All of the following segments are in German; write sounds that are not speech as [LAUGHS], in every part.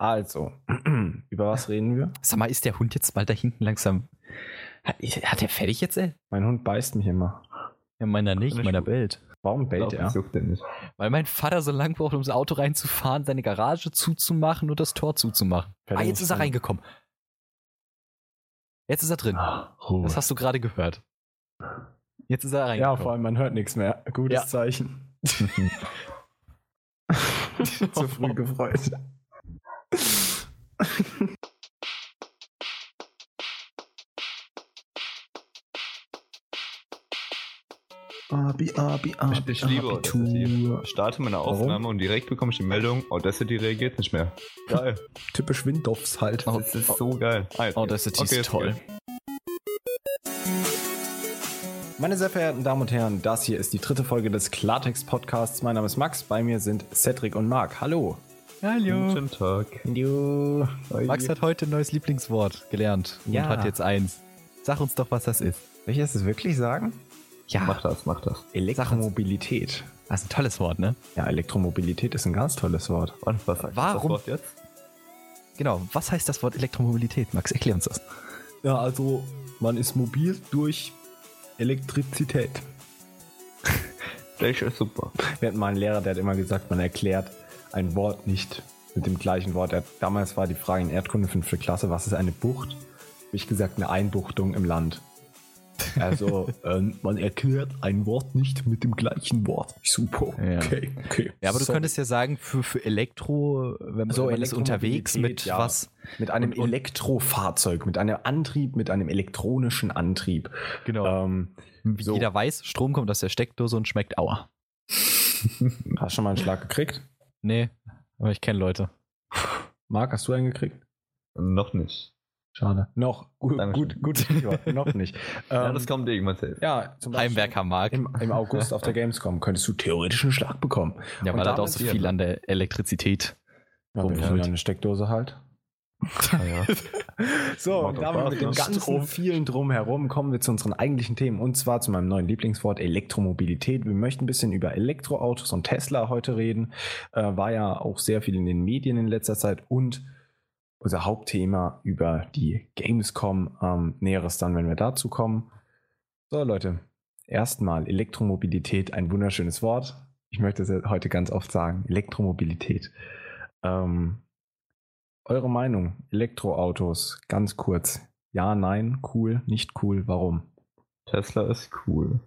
Also, [CLEARS THROAT] über was reden wir? Sag mal, ist der Hund jetzt bald da hinten langsam. Hat, hat der fertig jetzt, ey? Mein Hund beißt mich immer. Ja, meiner nicht, Nicht meiner bellt. Warum bellt er? Weil mein Vater so lang braucht, um das Auto reinzufahren, seine Garage zuzumachen und das Tor zuzumachen. Fällt Ah, er jetzt ist er rein? reingekommen. Jetzt ist er drin. Ruhe. Das hast du gerade gehört. Jetzt ist er Ja, reingekommen. vor allem man hört nichts mehr. Gutes Ja. Zeichen. [LAUGHS] [LAUGHS] Zu früh gefreut. Abi, Abi, Abi, Ich, liebe Audacity. Abitur. Ich starte meine Warum? Aufnahme und direkt bekomme ich die Meldung, Audacity reagiert nicht mehr. Geil. [LAUGHS] Typisch Windows halt. Oh, Das ist so geil. Ah, Audacity geht's. ist toll. Meine sehr verehrten Damen und Herren, das hier ist die dritte Folge des Klartext-Podcasts. Mein Name ist Max, bei mir sind Cedric und Marc. Hallo. Hallo. Guten Tag. Hallo. Max hat heute ein neues Lieblingswort gelernt Ja. und hat jetzt eins. Sag uns doch, was das ist. Soll ich das wirklich sagen? Ja, Mach das, mach das. Elektromobilität. das ist ein tolles Wort, ne? Ja, Elektromobilität ist ein ganz tolles Wort. Und was sagt Warum? das Wort jetzt? Genau, was heißt das Wort Elektromobilität? Max, erklär uns das. Ja, also man ist mobil durch Elektrizität. [LAUGHS] Das ist super. Wir hatten mal einen Lehrer, der hat immer gesagt, man erklärt ein Wort nicht mit dem gleichen Wort. Damals war die Frage in Erdkunde 5. Klasse, was ist eine Bucht? Habe ich gesagt, eine Einbuchtung im Land. Also, [LAUGHS] ähm, man erklärt ein Wort nicht mit dem gleichen Wort. Super, Ja. okay, okay. Ja, aber du Sorry. könntest ja sagen, für, für Elektro, wenn man, So, wenn man ist unterwegs mit ja. was. Mit einem Und- Elektrofahrzeug, mit einem Antrieb, mit einem elektronischen Antrieb. Genau. Ähm, Wie so. jeder weiß, Strom kommt aus der Steckdose und schmeckt Aua. hast du schon mal einen Schlag gekriegt? Nee, aber ich kenne Leute. Marc, hast du einen gekriegt? Noch nicht. Schade. Noch. Gut, gut, gut. [LAUGHS] Noch nicht. Ja, Ähm, das kommt irgendwann safe. ja, zum Beispiel Heimwerker mag. Im, Im August auf der Gamescom könntest du theoretisch einen Schlag bekommen. Ja, weil er auch damit- so viel an der Elektrizität. Ja, wir Rumfüllt. ja eine Steckdose halt. Ja. [LAUGHS] So, und damit mit dem ganzen Strom. vielen Drumherum kommen wir zu unseren eigentlichen Themen und zwar zu meinem neuen Lieblingswort Elektromobilität. Wir möchten ein bisschen über Elektroautos und Tesla heute reden. Äh, war ja auch sehr viel in den Medien in letzter Zeit und unser Hauptthema über die Gamescom. Ähm, Näheres dann, wenn wir dazu kommen. So, Leute, erstmal Elektromobilität, ein wunderschönes Wort. Ich möchte es heute ganz oft sagen. Elektromobilität. Ähm, eure Meinung, Elektroautos, ganz kurz. Ja, nein, cool, nicht cool, warum? Tesla ist cool.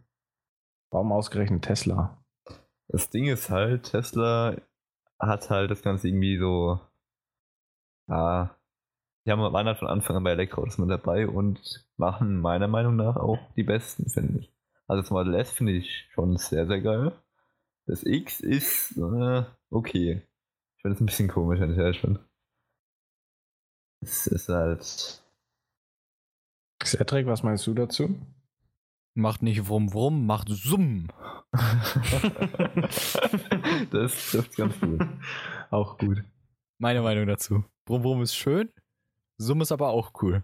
Warum ausgerechnet Tesla? Das Ding ist halt, Tesla hat halt das Ganze irgendwie so. Ja. Die haben, waren halt von Anfang an bei Elektroautos mit dabei und machen meiner Meinung nach auch die besten, finde ich. Also das Model S finde ich schon sehr, sehr geil. Das X ist äh, okay. Ich finde es ein bisschen komisch, wenn ich ehrlich bin. Es ist halt. Cedric, was meinst du dazu? Macht nicht Wrum Wrum, macht Summ. [LAUGHS] das trifft ganz gut. [LAUGHS] Auch gut. Meine Meinung dazu. Wrum Wrum ist schön, Summ ist aber auch cool.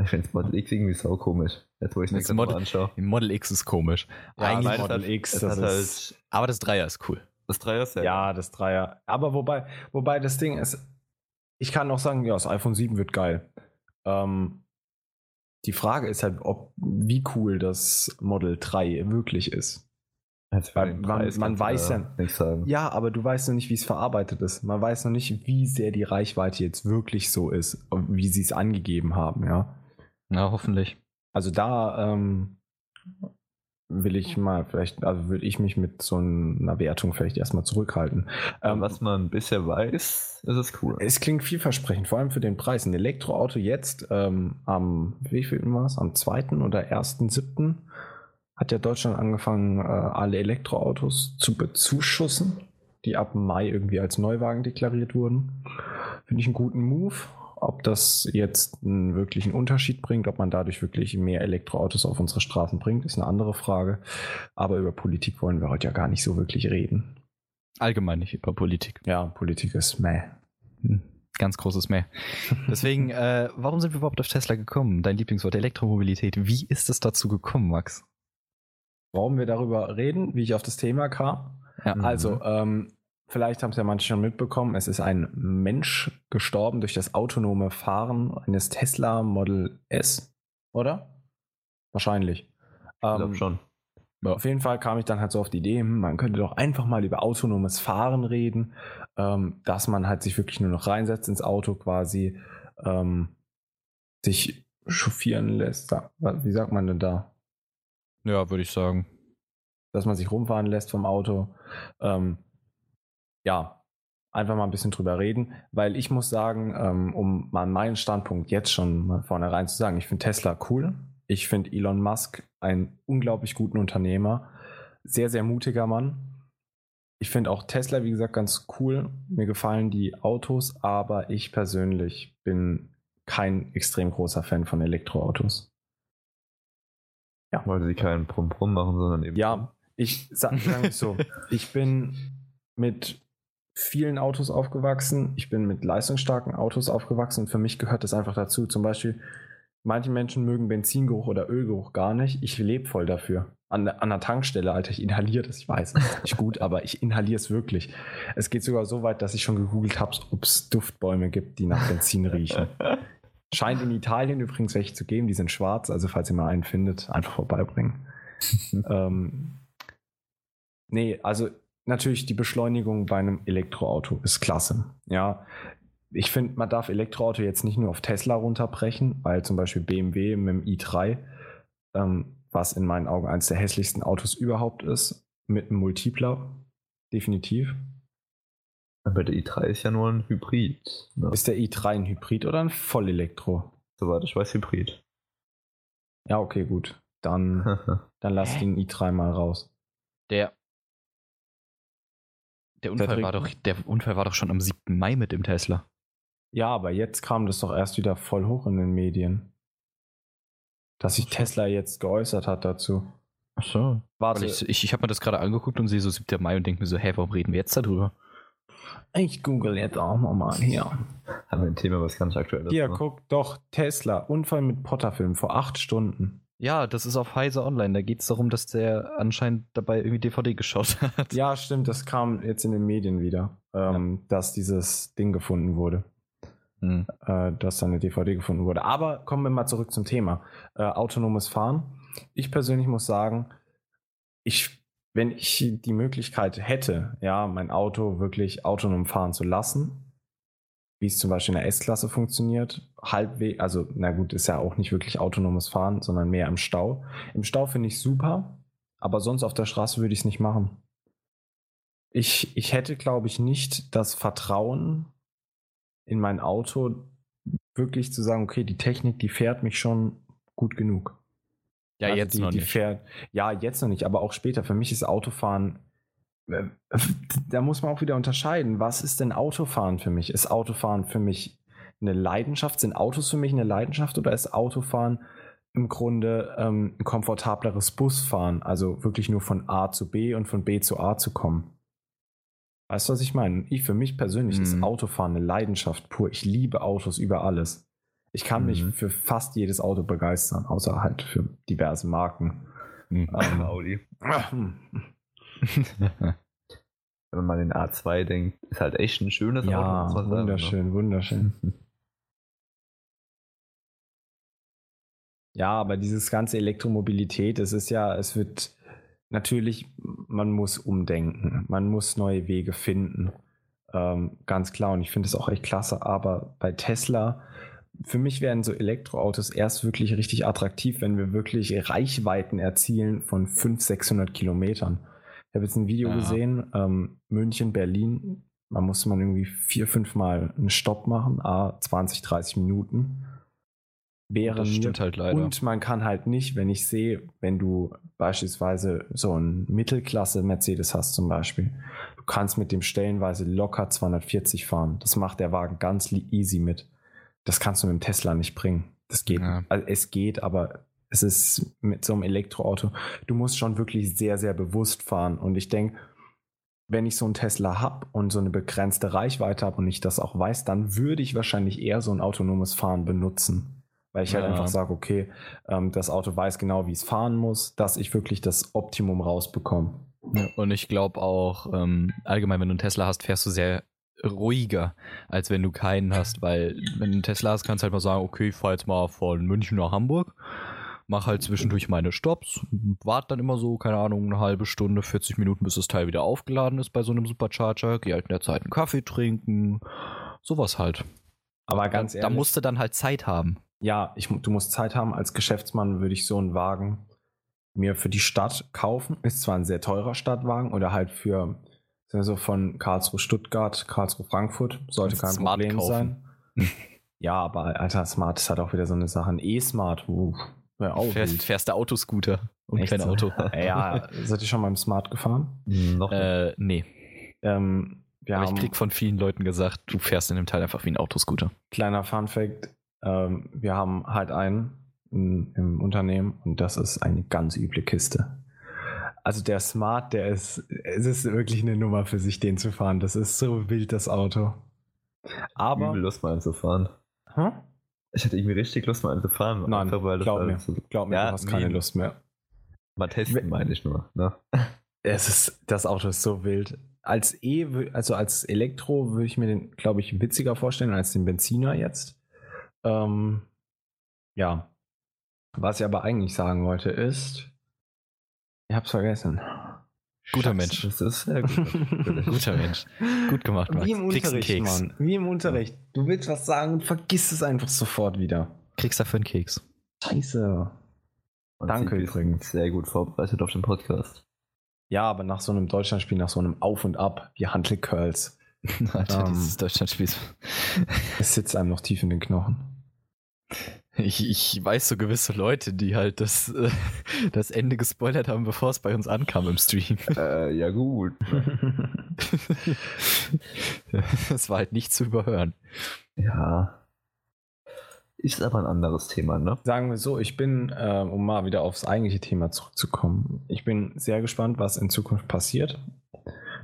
Ich finde das Model X irgendwie sau komisch. Jetzt wo ich es Das mir Model- anschaue. Model X ist komisch. Ja, Eigentlich, Model hat- X, das ist- halt aber das Dreier ist cool. das Dreier ist Ja, das Dreier. Aber wobei, wobei das Ding ist, ich kann auch sagen, ja, das iPhone 7 wird geil. Ähm, die Frage ist halt, ob wie cool das Model 3 wirklich ist. Weil man- man weiß ja- nicht sagen. Ja, aber du weißt noch nicht, wie es verarbeitet ist. Man weiß noch nicht, wie sehr die Reichweite jetzt wirklich so ist, wie sie es angegeben haben, ja. Na, hoffentlich. Also da ähm, will ich mal vielleicht, also würde ich mich mit so einer Wertung vielleicht erstmal zurückhalten. Ähm, was man bisher weiß, ist es cool. es klingt vielversprechend, vor allem für den Preis. Ein Elektroauto jetzt ähm, am, wie viel war es, am 2. oder 1.7. hat ja Deutschland angefangen, äh, alle Elektroautos zu bezuschussen, die ab Mai irgendwie als Neuwagen deklariert wurden. Finde ich einen guten Move. Ob das jetzt einen wirklichen Unterschied bringt, ob man dadurch wirklich mehr Elektroautos auf unsere Straßen bringt, ist eine andere Frage. Aber über Politik wollen wir heute ja gar nicht so wirklich reden. Allgemein nicht über Politik. Ja, Politik ist meh. Hm, Ganz großes Mehr. Deswegen, [LAUGHS] äh, warum sind wir überhaupt auf Tesla gekommen? Dein Lieblingswort Elektromobilität. Wie ist es dazu gekommen, Max? Warum wir darüber reden, wie ich auf das Thema kam? Ja. Also, ähm, vielleicht haben es ja manche schon mitbekommen, es ist ein Mensch gestorben durch das autonome Fahren eines Tesla Model S, oder? Wahrscheinlich. Ich glaube Ähm, schon. Auf jeden Fall kam ich dann halt so auf die Idee, hm, man könnte doch einfach mal über autonomes Fahren reden, ähm, dass man halt sich wirklich nur noch reinsetzt ins Auto quasi, ähm, sich chauffieren lässt. Wie sagt man denn da? Ja, würde ich sagen. Dass man sich rumfahren lässt vom Auto. Ähm, ja, einfach mal ein bisschen drüber reden, weil ich muss sagen, ähm, um mal meinen Standpunkt jetzt schon mal vornherein zu sagen, ich finde Tesla cool. Ich finde Elon Musk einen unglaublich guten Unternehmer. Sehr, sehr mutiger Mann. Ich finde auch Tesla, wie gesagt, ganz cool. Mir gefallen die Autos, aber ich persönlich bin kein extrem großer Fan von Elektroautos. Weil sie keinen Brumm-Brumm machen, sondern eben. Ja, ich sag sag so, [LAUGHS] ich bin mit vielen Autos aufgewachsen, ich bin mit leistungsstarken Autos aufgewachsen und für mich gehört das einfach dazu. Zum Beispiel, manche Menschen mögen Benzingeruch oder Ölgeruch gar nicht. Ich lebe voll dafür. An, der- an der Tankstelle, Alter, ich inhaliere das. Ich weiß, das ist nicht gut, aber ich inhaliere es wirklich. Es geht sogar so weit, dass ich schon gegoogelt habe, ob es Duftbäume gibt, die nach Benzin riechen. Scheint in Italien übrigens welche zu geben, die sind schwarz, also falls ihr mal einen findet, einfach vorbeibringen. [LAUGHS] ähm, nee, also natürlich die Beschleunigung bei einem Elektroauto ist klasse. Ja, ich finde, man darf Elektroauto jetzt nicht nur auf Tesla runterbrechen, weil zum Beispiel BMW mit dem i3, ähm, was in meinen Augen eines der hässlichsten Autos überhaupt ist, mit einem Multipler, definitiv. Aber der i3 ist ja nur ein Hybrid. Ne? Ist der i3 ein Hybrid oder ein Vollelektro? Soweit ich weiß, Hybrid. Ja, okay, gut. Dann, [LAUGHS] dann lass den i3 mal raus. Der. Der Unfall, war doch, der Unfall war doch schon am 7. Mai mit dem Tesla. Ja, aber jetzt kam das doch erst wieder voll hoch in den Medien. Dass sich Tesla jetzt geäußert hat dazu. Ach so. Warte, ich ich, ich habe mir das gerade angeguckt und sehe so 7. Mai und denke mir so, hä, warum reden wir jetzt darüber? ich google jetzt auch nochmal hier. Haben wir ein Thema, was ganz aktuell ist. Hier, ne? guck, doch, Tesla, Unfall mit Potterfilm vor acht Stunden. Ja, das ist auf Heise Online. Da geht es darum, dass der anscheinend dabei irgendwie DVD geschaut [LAUGHS] hat. Ja, stimmt, das kam jetzt in den Medien wieder, ähm, dass dieses Ding gefunden wurde. Hm. äh, dass da eine DVD gefunden wurde. Aber kommen wir mal zurück zum Thema. Äh, autonomes Fahren. Ich persönlich muss sagen, ich, wenn ich die Möglichkeit hätte, ja, mein Auto wirklich autonom fahren zu lassen, wie es zum Beispiel in der S-Klasse funktioniert, halbwegs, also na gut, ist ja auch nicht wirklich autonomes Fahren, sondern mehr im Stau. Im Stau finde ich super, aber sonst auf der Straße würde ich es nicht machen. Ich, ich hätte, glaube ich, nicht das Vertrauen in mein Auto wirklich zu sagen, okay, die Technik, die fährt mich schon gut genug. Ja, Also jetzt die, noch nicht. Fährt, ja, jetzt noch nicht, aber auch später. Für mich ist Autofahren, da muss man auch wieder unterscheiden. Was ist denn Autofahren für mich? Ist Autofahren für mich eine Leidenschaft? Sind Autos für mich eine Leidenschaft oder ist Autofahren im Grunde ähm, ein komfortableres Busfahren? Also wirklich nur von A zu B und von B zu A zu kommen. Weißt du, was ich meine? Ich, für mich persönlich ist Mhm. Autofahren eine Leidenschaft pur. Ich liebe Autos über alles. Ich kann mich Mhm. für fast jedes Auto begeistern, außer halt für diverse Marken. Hm. Ähm, Audi. [CLEARS THROAT] Wenn man mal den A2 denkt, ist halt echt ein schönes Auto. ja, man sagen, ne? wunderschön, wunderschön. Ja, aber dieses ganze Elektromobilität, es ist ja, es wird natürlich, man muss umdenken, man muss neue Wege finden. Ähm, ganz klar, und ich finde es auch echt klasse, aber bei Tesla, für mich werden so Elektroautos erst wirklich richtig attraktiv, wenn wir wirklich Reichweiten erzielen von 500, 600 Kilometern. Ich habe jetzt ein Video Ja. gesehen, ähm, München, Berlin, man musste man irgendwie vier, fünf Mal einen Stopp machen, a 20, 30 Minuten. Wäre Das stimmt halt leider. und man kann halt nicht, wenn ich sehe, wenn du beispielsweise so einen Mittelklasse-Mercedes hast zum Beispiel, du kannst mit dem stellenweise locker 240 fahren. Das macht der Wagen ganz easy mit. Das kannst du mit dem Tesla nicht bringen. Das geht. Ja. Also es geht, aber es ist mit so einem Elektroauto, du musst schon wirklich sehr, sehr bewusst fahren. Und ich denke, wenn ich so einen Tesla habe und so eine begrenzte Reichweite habe und ich das auch weiß, dann würde ich wahrscheinlich eher so ein autonomes Fahren benutzen. Weil ich halt Ja. einfach sage, okay, ähm, das Auto weiß genau, wie es fahren muss, dass ich wirklich das Optimum rausbekomme. Ja, und ich glaube auch, ähm, allgemein, wenn du einen Tesla hast, fährst du sehr ruhiger, als wenn du keinen hast, weil wenn du einen Tesla hast, kannst du halt mal sagen, okay, ich fahr jetzt mal von München nach Hamburg, mach halt zwischendurch meine Stops, warte dann immer so, keine Ahnung, eine halbe Stunde, 40 Minuten, bis das Teil wieder aufgeladen ist bei so einem Supercharger, geh halt in der Zeit einen Kaffee trinken, sowas halt. Aber ganz da, ehrlich. da musst du dann halt Zeit haben. Ja, ich, du musst Zeit haben. Als Geschäftsmann würde ich so einen Wagen mir für die Stadt kaufen. Ist zwar ein sehr teurer Stadtwagen oder halt für also von Karlsruhe Stuttgart, Karlsruhe Frankfurt sollte kein Smart Problem kaufen. sein. [LAUGHS] ja, aber Alter, Smart ist halt auch wieder so eine Sache. Ein E-Smart, wäre auch Fährst, wild. fährst du Autoscooter und Echt kein so? Auto. [LAUGHS] ja, seid ihr schon beim Smart gefahren? Hm, Noch nicht. äh, nee. Ähm, wir Aber haben, ich krieg von vielen Leuten gesagt, du fährst in dem Teil einfach wie ein Autoscooter. kleiner Fun Fact, ähm, wir haben halt einen im, im Unternehmen und das ist eine ganz üble Kiste. Also der Smart, der ist, es ist wirklich eine Nummer für sich, den zu fahren. Das ist so wild, das Auto. Aber, Übel Lust mal einzufahren. Hä? Ich hatte irgendwie richtig Lust mal einzufahren. Nein, einfach, weil das glaub halt mir. glaub mir, Ja, du hast keine nee. Lust mehr. Mal testen, meine ich nur. Ne? Es ist, das Auto ist so wild. Als E, also als Elektro würde ich mir den, glaube ich, witziger vorstellen als den Benziner jetzt. Ähm, ja. Was ich aber eigentlich sagen wollte ist, ich hab's vergessen. Guter. Mensch. Das ist sehr gut. Guter Mensch. Gut gemacht, Max. Wie im Kriegst Unterricht, Keks. Mann. Wie im Unterricht. Du willst was sagen und vergisst es einfach sofort wieder. Kriegst dafür einen Keks. Scheiße. Und Danke übrigens. Sehr gut vorbereitet auf den Podcast. Ja, aber nach so einem Deutschlandspiel, nach so einem Auf und Ab, wie Huntley Curls, Alter, Ähm. dieses Deutschlandspiel. es sitzt einem noch tief in den Knochen. Ich, ich weiß so gewisse Leute, die halt das, äh, das Ende gespoilert haben, bevor es bei uns ankam im Stream. Äh, ja gut. [LAUGHS] Das war halt nicht zu überhören. Ja. Ist aber ein anderes Thema, ne? Sagen wir so, ich bin, äh, um mal wieder aufs eigentliche Thema zurückzukommen, ich bin sehr gespannt, was in Zukunft passiert.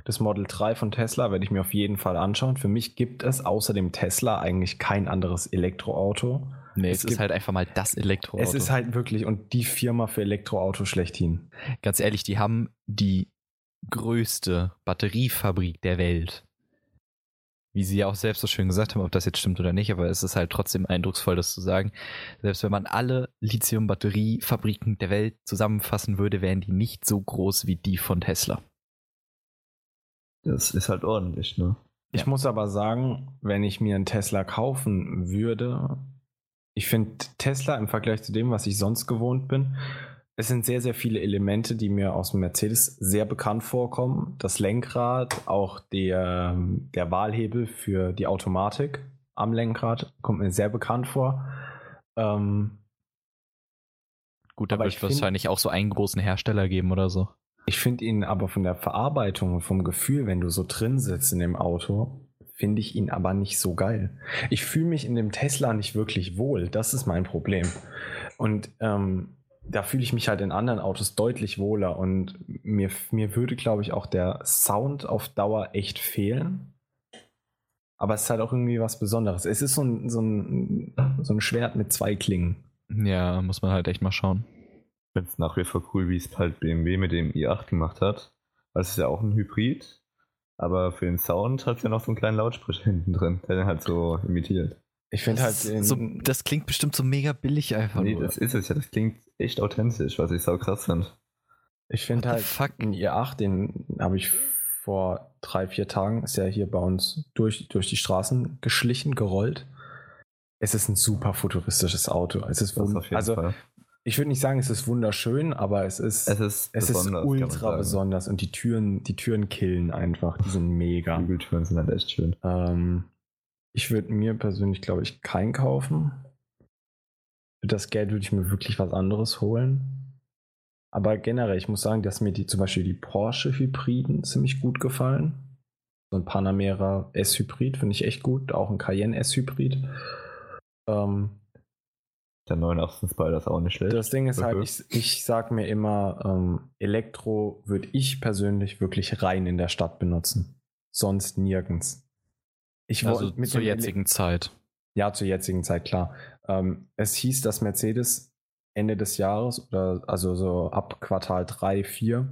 Das Model 3 von Tesla werde ich mir auf jeden Fall anschauen. Für mich gibt es außer dem Tesla eigentlich kein anderes Elektroauto. Nee, Es es, gibt- ist halt einfach mal das Elektroauto. Es ist halt wirklich und die Firma für Elektroautos schlechthin. Ganz ehrlich, die haben die größte Batteriefabrik der Welt. Wie sie ja auch selbst so schön gesagt haben, ob das jetzt stimmt oder nicht, aber es ist halt trotzdem eindrucksvoll, das zu sagen. Selbst wenn man alle Lithium-Batteriefabriken der Welt zusammenfassen würde, wären die nicht so groß wie die von Tesla. Das ist halt ordentlich, ne? Ich Ja. muss aber sagen, wenn ich mir einen Tesla kaufen würde, ich finde Tesla im Vergleich zu dem, was ich sonst gewohnt bin, es sind sehr, sehr viele Elemente, die mir aus dem Mercedes sehr bekannt vorkommen. Das Lenkrad, auch der, der Wahlhebel für die Automatik am Lenkrad kommt mir sehr bekannt vor. Ähm, Gut, da Aber wird ich es find- wahrscheinlich auch so einen großen Hersteller geben oder so. Ich finde ihn aber von der Verarbeitung und vom Gefühl, wenn du so drin sitzt in dem Auto, finde ich ihn aber nicht so geil. Ich fühle mich in dem Tesla nicht wirklich wohl. Das ist mein Problem. Und ähm, da fühle ich mich halt in anderen Autos deutlich wohler. Und mir, mir würde, glaube ich, auch der Sound auf Dauer echt fehlen. Aber es ist halt auch irgendwie was Besonderes. Es ist so ein, so ein, so ein Schwert mit zwei Klingen. Ja, muss man halt echt mal schauen. Ich finde es nach wie vor cool, wie es halt BMW mit dem i8 gemacht hat. Weil es ist ja auch ein Hybrid. Aber für den Sound hat es ja noch so einen kleinen Lautsprecher [LAUGHS] hinten drin, der den halt so imitiert. Ich finde halt. so, das klingt bestimmt so mega billig einfach Nee, nur. das ist es ja. Das klingt echt authentisch, was ich sau krass finde. Ich finde halt, fuck? ein i8, den habe ich vor drei, vier Tagen, ist ja hier bei uns durch, durch die Straßen geschlichen, gerollt. Es ist ein super futuristisches Auto. Es ist Das wund- auf jeden also Fall. Ich würde nicht sagen, es ist wunderschön, aber es ist, Es ist, es ist ultra besonders und die Türen, die Türen killen einfach. Die sind mega. Flügeltüren sind halt echt schön. Ähm, ich würde mir persönlich, glaube ich, keinen kaufen. Für das Geld würde ich mir wirklich was anderes holen. Aber generell, ich muss sagen, dass mir die zum Beispiel die Porsche-Hybriden ziemlich gut gefallen. So ein Panamera S-Hybrid finde ich echt gut. Auch ein Cayenne S-Hybrid. Ähm, Der 89 Spider ist auch nicht schlecht. das Ding ist halt, ich, ich sag mir immer, ähm, Elektro würde ich persönlich wirklich rein in der Stadt benutzen. Sonst nirgends. Ich also mit zur dem Ele- jetzigen Zeit. Ja, zur jetzigen Zeit, klar. Ähm, es hieß, dass Mercedes Ende des Jahres oder also so ab Quartal 3, 4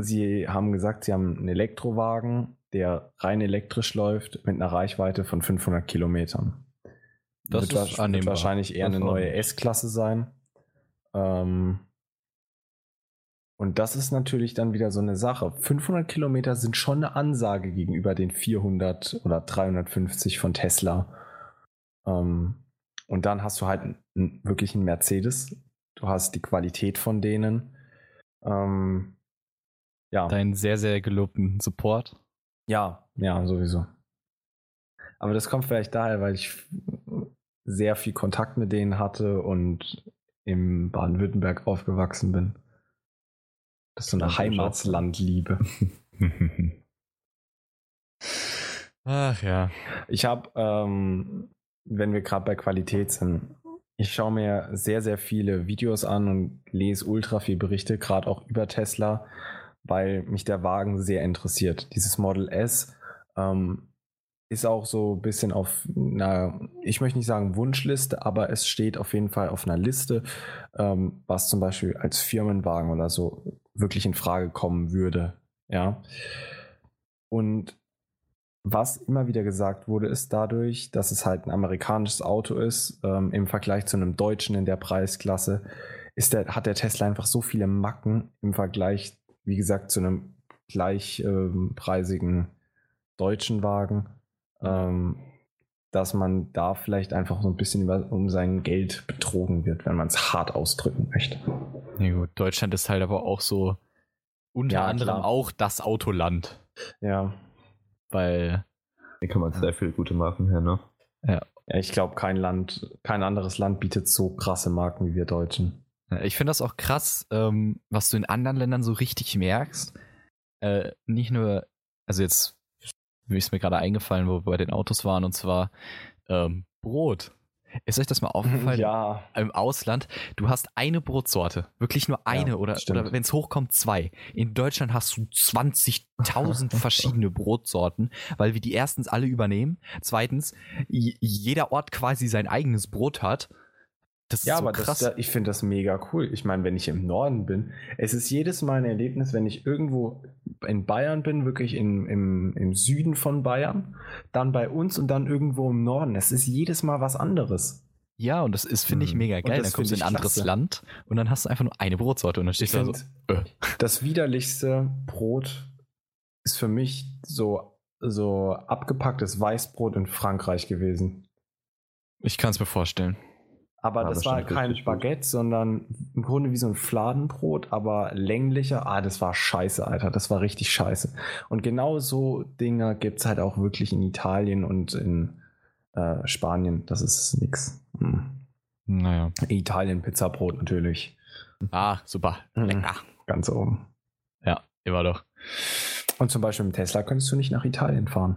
Sie haben gesagt, Sie haben einen Elektrowagen, der rein elektrisch läuft mit einer Reichweite von 500 Kilometern. Das wird, wird wahrscheinlich eher Das eine neue. S-Klasse sein. Ähm, und das ist natürlich dann wieder so eine Sache. 500 Kilometer sind schon eine Ansage gegenüber den 400 oder 350 von Tesla. Ähm, und dann hast du halt einen, wirklich einen Mercedes. Du hast die Qualität von denen. Ähm, ja. Deinen sehr, sehr gelobten Support. Ja, ja, sowieso. Aber das kommt vielleicht daher, weil ich sehr viel Kontakt mit denen hatte und im Baden-Württemberg aufgewachsen bin. Das ist so eine Heimatslandliebe. [LAUGHS] Ach ja. Ich habe, ähm, wenn wir gerade bei Qualität sind, ich schaue mir sehr, sehr viele Videos an und lese ultra viel Berichte, gerade auch über Tesla, weil mich der Wagen sehr interessiert. Dieses Model S ähm, ist auch so ein bisschen auf einer, ich möchte nicht sagen Wunschliste, aber es steht auf jeden Fall auf einer Liste, ähm, was zum Beispiel als Firmenwagen oder so wirklich in Frage kommen würde. Ja. Und was immer wieder gesagt wurde, ist dadurch, dass es halt ein amerikanisches Auto ist, ähm, im Vergleich zu einem deutschen in der Preisklasse, ist der, hat der Tesla einfach so viele Macken im Vergleich, wie gesagt, zu einem gleichpreisigen deutschen Wagen, ähm, dass man da vielleicht einfach so ein bisschen über, um sein Geld betrogen wird, wenn man es hart ausdrücken möchte. Ja, gut. Deutschland ist halt aber auch so unter Ja, anderem klar. auch das Autoland. Ja, Weil Hier kann man sehr viele gute Marken her, ne? ja ich glaube, kein Land, kein anderes Land bietet so krasse Marken wie wir Deutschen. Ja, Ich finde das auch krass, ähm, was du in anderen Ländern so richtig merkst. Äh, nicht nur, also jetzt ist mir gerade eingefallen, wo wir bei den Autos waren, und zwar ähm, Brot. Ist euch das mal aufgefallen? ja, Im Ausland, du hast eine Brotsorte, wirklich nur eine Ja, oder, stimmt. oder wenn es hochkommt, zwei. In Deutschland hast du 20.000 [LAUGHS] verschiedene Brotsorten, weil wir die erstens alle übernehmen. Zweitens, jeder Ort quasi sein eigenes Brot hat. Das Ja, so aber krass. das, ich finde das mega cool. Ich meine, wenn ich im Norden bin, es ist jedes Mal ein Erlebnis, wenn ich irgendwo in Bayern bin, wirklich in, im, im Süden von Bayern, dann bei uns und dann irgendwo im Norden. Es ist jedes Mal was anderes. Ja, und das ist, finde ich, Mhm. mega geil. Dann kommst du in ein anderes klasse. Land und dann hast du einfach nur eine Brotsorte und dann stehst du da so. äh. das widerlichste Brot ist für mich so, so abgepacktes Weißbrot in Frankreich gewesen. Ich kann es mir vorstellen. Aber Ja, das das war kein. Baguette, sondern im Grunde wie so ein Fladenbrot, aber länglicher. Ah, das war scheiße, Alter. Das war richtig scheiße. Und genau so Dinger gibt es halt auch wirklich in Italien und in äh, Spanien. Das ist nix. Hm. Naja. Italien Pizzabrot natürlich. Ah, super. Mhm. Lecker. Ganz oben. Ja, immer doch. Und zum Beispiel mit Tesla könntest du nicht nach Italien fahren.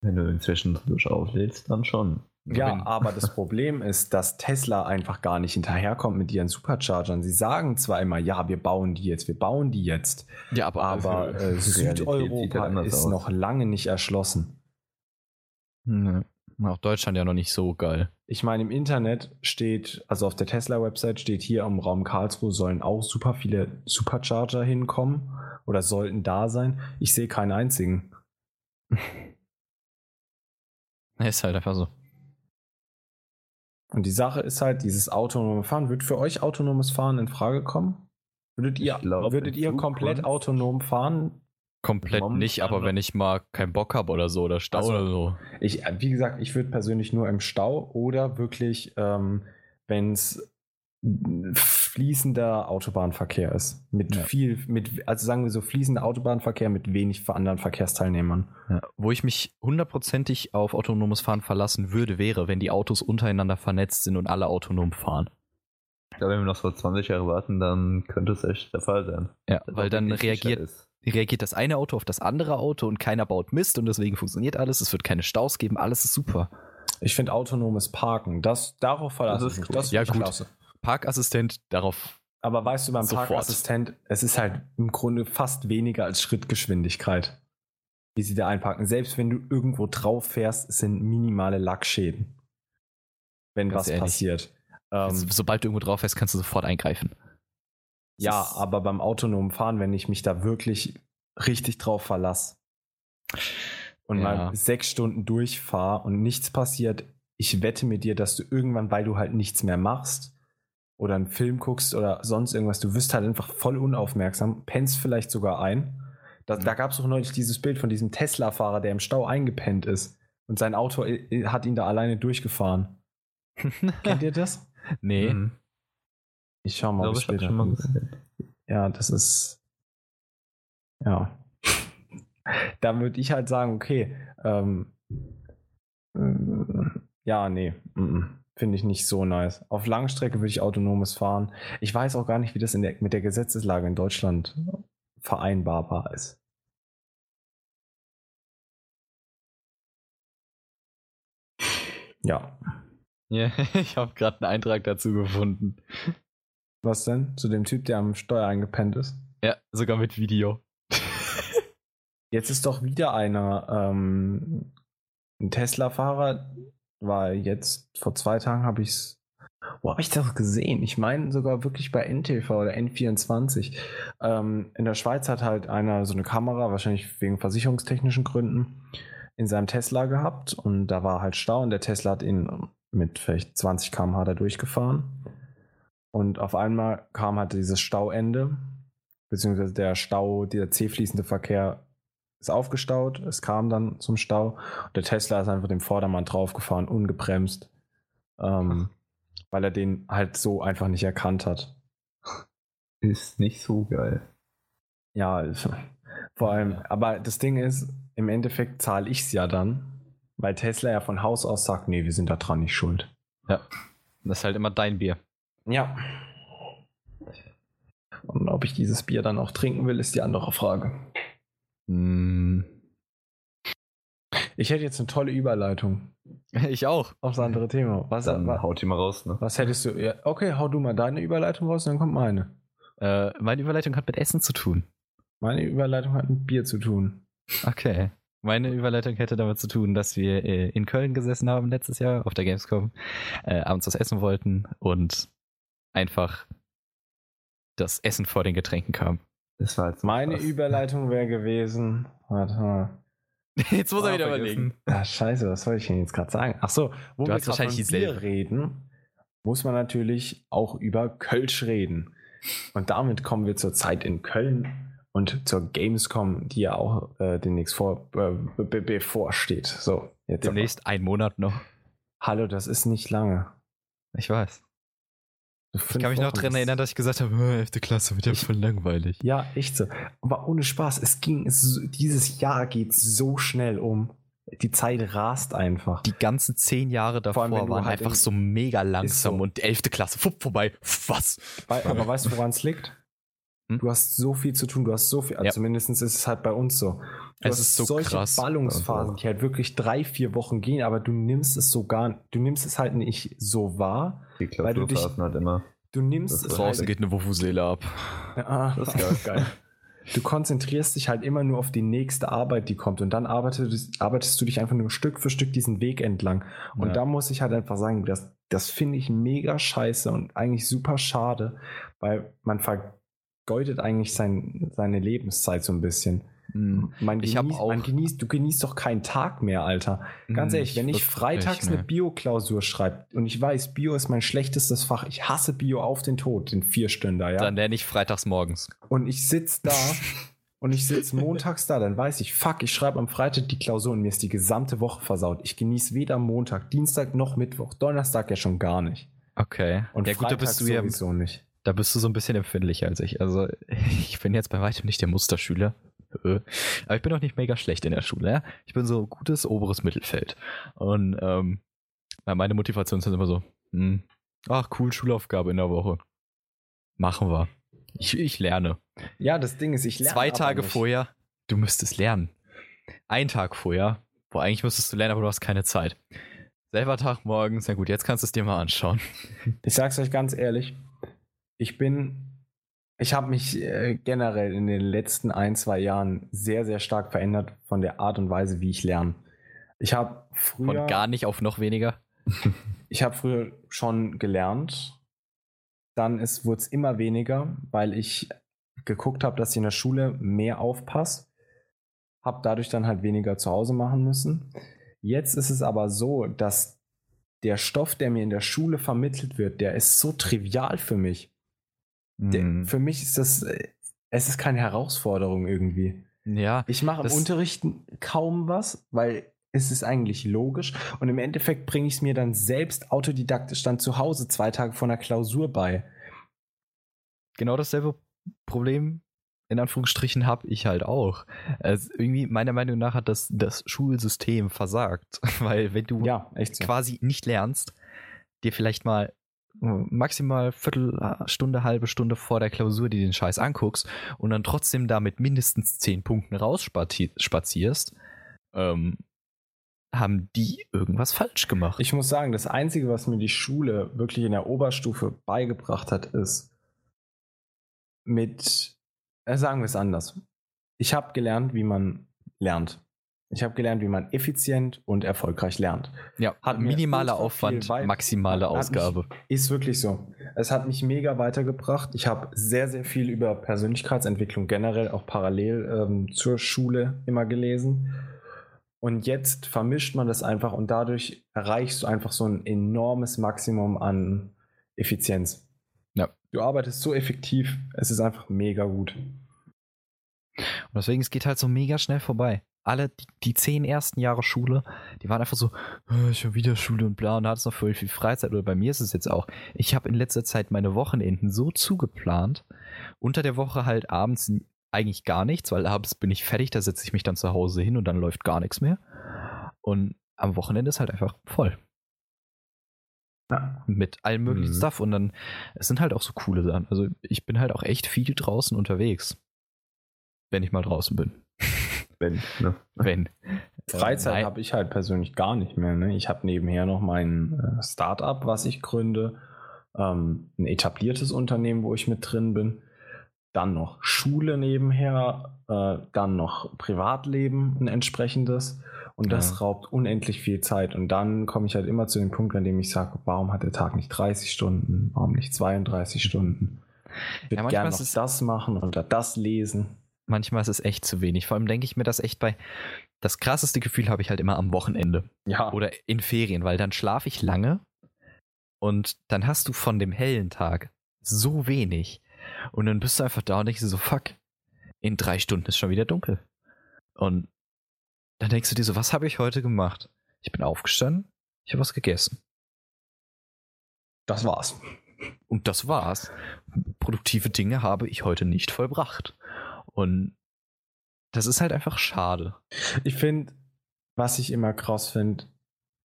Wenn du inzwischen durch auflädst, dann schon. Ja, aber das Problem ist, dass Tesla einfach gar nicht hinterherkommt mit ihren Superchargern. Sie sagen zwar immer, ja, wir bauen die jetzt, wir bauen die jetzt, Ja, aber, aber äh, Südeuropa ist aus. noch lange nicht erschlossen. Nö. auch Deutschland ja noch nicht so geil. Ich meine, im Internet steht, also auf der Tesla-Website steht hier im Raum Karlsruhe sollen auch super viele Supercharger hinkommen oder sollten da sein. Ich sehe keinen einzigen. [LAUGHS] Ist halt einfach so. Und die Sache ist halt, dieses autonome Fahren, wird für euch autonomes Fahren in Frage kommen? Würdet ihr, glaub, würdet ihr komplett autonom fahren? Komplett Momentan nicht, aber wenn ich mal keinen Bock habe oder so oder Stau Also- oder so. Ich, äh, wie gesagt, ich würde persönlich nur im Stau oder wirklich, ähm, wenn es fließender Autobahnverkehr ist. Mit Ja. viel, mit, also sagen wir so, fließender Autobahnverkehr mit wenig anderen Verkehrsteilnehmern. Ja. Wo ich mich hundertprozentig auf autonomes Fahren verlassen würde, wäre, wenn die Autos untereinander vernetzt sind und alle autonom fahren. Ich glaube, wenn wir noch so 20 Jahre warten, dann könnte es echt der Fall sein. Ja, Dass weil dann reagiert, reagiert das eine Auto auf das andere Auto und keiner baut Mist und deswegen funktioniert alles. Es wird keine Staus geben, alles ist super. Ich finde autonomes Parken, das, darauf verlasse Das ich ist cool. Das Ja, gut. klasse. Parkassistent, darauf. Aber weißt du, beim Sofort. Parkassistent, es ist halt im Grunde fast weniger als Schrittgeschwindigkeit, wie sie da einparken. Selbst wenn du irgendwo drauf fährst, sind minimale Lackschäden, wenn Ganz was ehrlich. passiert. Ähm, sobald du irgendwo drauf fährst, kannst du sofort eingreifen. Ja, aber beim autonomen Fahren, wenn ich mich da wirklich richtig drauf verlasse und Ja. mal sechs Stunden durchfahre und nichts passiert, ich wette mit dir, dass du irgendwann, weil du halt nichts mehr machst oder einen Film guckst oder sonst irgendwas, du wirst halt einfach voll unaufmerksam, pennst vielleicht sogar ein. Da, da gab es doch neulich dieses Bild von diesem Tesla-Fahrer, der im Stau eingepennt ist und sein Auto äh, hat ihn da alleine durchgefahren. [LAUGHS] Kennt ihr das? nee. Mhm. Ich schau mal, ob ich später schon mal gesehen. Ja, das ist. Ja. [LAUGHS] da würde ich halt sagen, okay, ähm, äh, ja, nee, mm, finde ich nicht so nice. Auf Langstrecke würde ich autonomes fahren. Ich weiß auch gar nicht, wie das der, mit der Gesetzeslage in Deutschland vereinbarbar ist. Ja. Ja, [LAUGHS] ich habe gerade einen Eintrag dazu gefunden. Was denn? Zu dem Typ, der am Steuer eingepennt ist? Ja, sogar mit Video. Jetzt ist doch wieder einer, ähm, ein Tesla-Fahrer, war jetzt, vor zwei Tagen habe ich es, wo habe ich das gesehen? Ich meine sogar wirklich bei NTV oder N24. Ähm, in der Schweiz hat halt einer so eine Kamera, wahrscheinlich wegen versicherungstechnischen Gründen, in seinem Tesla gehabt und da war halt Stau und der Tesla hat ihn mit vielleicht 20 km/h da durchgefahren. Und auf einmal kam halt dieses Stauende, beziehungsweise der Stau, der C-fließende Verkehr ist aufgestaut. Es kam dann zum Stau. Und der Tesla ist einfach dem Vordermann draufgefahren, ungebremst, ähm, weil er den halt so einfach nicht erkannt hat. Ist nicht so geil. Ja, also, [LAUGHS] vor allem, aber das Ding ist, im Endeffekt zahle ich es ja dann, weil Tesla ja von Haus aus sagt, nee, wir sind da dran nicht schuld. Ja. Das ist halt immer dein Bier. Ja. Und ob ich dieses Bier dann auch trinken will, ist die andere Frage. Hm, Ich hätte jetzt eine tolle Überleitung [LAUGHS] ich auch. aufs andere Thema. Was, Dann wa- haut die mal raus, ne? was hättest du? Ja, okay, hau du mal deine Überleitung raus, dann kommt meine. Äh, meine Überleitung hat mit Essen zu tun. Meine Überleitung hat mit Bier zu tun. Okay. Meine Überleitung hätte damit zu tun, dass wir äh, in Köln gesessen haben letztes Jahr auf der Gamescom, äh, abends was essen wollten und einfach das Essen vor den Getränken kam. Das war jetzt Meine krass. Überleitung wäre gewesen. Warte mal. [LAUGHS] Jetzt muss er Ah, wieder vergessen. überlegen. Ah, scheiße, was soll ich denn jetzt gerade sagen? Ach so, wo Du wir hast wahrscheinlich von Bier reden, muss man natürlich auch über Kölsch reden. Und damit kommen wir zur Zeit in Köln und zur Gamescom, die ja auch äh, demnächst vor, äh, be be bevorsteht. So, jetzt aber. Demnächst ein Monat noch. Hallo, das ist nicht lange. Ich weiß. Ich kann mich noch daran erinnern, dass ich gesagt habe, "Oh, 11. Klasse wird ja voll langweilig. Ja, echt so. Aber ohne Spaß, es ging, es, dieses Jahr geht so schnell um. Die Zeit rast einfach. Die ganzen zehn Jahre allem, davor du waren halt einfach in- so mega langsam so. und 11. Klasse, fupp, vorbei. Was? Aber weißt du, woran es liegt? Hm? Du hast so viel zu tun, du hast so viel, Ja. zumindest ist es halt bei uns so. Du Es hast ist so solche krass. Ballungsphasen, die halt wirklich drei, vier Wochen gehen, aber du nimmst es so gar, du nimmst es halt nicht so wahr. Die weil du dich- halt immer. Du nimmst es halt, Draußen geht eine Wufusele ab. Ah, Das ist geil. [LAUGHS] Du konzentrierst dich halt immer nur auf die nächste Arbeit, die kommt und dann arbeitest, arbeitest du dich einfach nur Stück für Stück diesen Weg entlang. Und Ja. da muss ich halt einfach sagen, das, das finde ich mega scheiße und eigentlich super schade, weil man vergeudet eigentlich sein, seine Lebenszeit so ein bisschen. Hm. Man Ich hab genießt, auch- man genießt, du genießt doch keinen Tag mehr, Alter. Ganz Hm, ehrlich, wenn ich freitags ne. eine Bio-Klausur schreibe und ich weiß, Bio ist mein schlechtestes Fach, ich hasse Bio auf den Tod, den Vierstünder, ja. Dann lerne ich freitags morgens. und ich sitze da [LAUGHS] und ich sitze montags da, dann weiß ich, fuck, ich schreibe am Freitag die Klausur und mir ist die gesamte Woche versaut. Ich genieße weder Montag, Dienstag noch Mittwoch, Donnerstag ja schon gar nicht. Okay. Und ja gut, da bist du ja, sowieso nicht. da bist du so ein bisschen empfindlicher als ich. Also [LAUGHS] ich bin jetzt bei weitem nicht der Musterschüler. Äh, Aber ich bin auch nicht mega schlecht in der Schule. Ja? Ich bin so gutes oberes Mittelfeld. Und ähm, meine Motivation ist immer so, hm, ach cool, Schulaufgabe in der Woche. Machen wir. Ich, ich lerne. Ja, das Ding ist, ich lerne Zwei Tage vorher, du müsstest lernen. Ein Tag vorher, boah, eigentlich müsstest du lernen, aber du hast keine Zeit. Selber Tag morgens, na gut, jetzt kannst du es dir mal anschauen. Ich sag's euch ganz ehrlich, ich bin, ich habe mich äh, generell in den letzten ein, zwei Jahren sehr, sehr stark verändert von der Art und Weise, wie ich lerne. Ich habe früher, Von gar nicht auf noch weniger. [LAUGHS] ich habe früher schon gelernt dann wurde es immer weniger, weil ich geguckt habe, dass ich in der Schule mehr aufpasse. Habe dadurch dann halt weniger zu Hause machen müssen. Jetzt ist es aber so, dass der Stoff, der mir in der Schule vermittelt wird, der ist so trivial für mich. Mhm. für mich ist das, äh, es ist keine Herausforderung irgendwie. Ja, Ich mache im Unterrichten kaum was, weil es ist eigentlich logisch. Und im Endeffekt bringe ich es mir dann selbst autodidaktisch dann zu Hause zwei Tage vor einer Klausur bei. genau dasselbe Problem in Anführungsstrichen habe ich halt auch. Also irgendwie meiner Meinung nach hat das das Schulsystem versagt, [LAUGHS] weil wenn du Ja, so. quasi nicht lernst, dir vielleicht mal maximal Viertelstunde, halbe Stunde vor der Klausur dir den Scheiß anguckst und dann trotzdem da mit mindestens zehn Punkten rausspazierst, ähm, haben die irgendwas falsch gemacht. Ich muss sagen, das Einzige, was mir die Schule wirklich in der Oberstufe beigebracht hat, ist mit, äh, sagen wir es anders. Ich habe gelernt, wie man lernt. Ich habe gelernt, wie man effizient und erfolgreich lernt. ja, hat minimaler Aufwand, maximale hat mich- Ausgabe. Ist wirklich so. Es hat mich mega weitergebracht. Ich habe sehr, sehr viel über Persönlichkeitsentwicklung generell auch parallel ähm, zur Schule immer gelesen. Und jetzt vermischt man das einfach und dadurch erreichst du einfach so ein enormes Maximum an Effizienz. Ja. Du arbeitest so effektiv, es ist einfach mega gut. Und deswegen, es geht halt so mega schnell vorbei. Alle, die, die zehn ersten Jahre Schule, die waren einfach so, "Äh, schon wieder Schule und bla, und da hattest noch voll viel Freizeit. Oder bei mir ist es jetzt auch. Ich habe in letzter Zeit meine Wochenenden so zugeplant. Unter der Woche halt abends n- eigentlich gar nichts, weil abends bin ich fertig, da setze ich mich dann zu Hause hin und dann läuft gar nichts mehr. Und am Wochenende ist halt einfach voll. Ja. Mit allem möglichen Mhm. Stuff. Und dann, es sind halt auch so coole Sachen. Also ich bin halt auch echt viel draußen unterwegs. Wenn ich mal draußen bin. Wenn, ne? Wenn. Freizeit habe ich halt persönlich gar nicht mehr. Ne? Ich habe nebenher noch mein äh, Startup, was ich gründe, ähm, ein etabliertes Unternehmen, wo ich mit drin bin, dann noch Schule nebenher, äh, dann noch Privatleben, ein entsprechendes und das Ja. raubt unendlich viel Zeit und dann komme ich halt immer zu dem Punkt, an dem ich sage, warum hat der Tag nicht 30 Stunden, warum nicht 32 Stunden? Ich würde manchmal gerne noch das machen oder das lesen. Manchmal ist es echt zu wenig. Vor allem denke ich mir das echt bei. Das krasseste Gefühl habe ich halt immer am Wochenende Ja, oder in Ferien, weil dann schlafe ich lange und dann hast du von dem hellen Tag so wenig. Und dann bist du einfach da und denkst dir so, fuck, in drei Stunden ist schon wieder dunkel. Und dann denkst du dir so, was habe ich heute gemacht? Ich bin aufgestanden, ich habe was gegessen. das war's. Und das war's. Produktive Dinge habe ich heute nicht vollbracht. Und das ist halt einfach schade. Ich finde, was ich immer krass finde,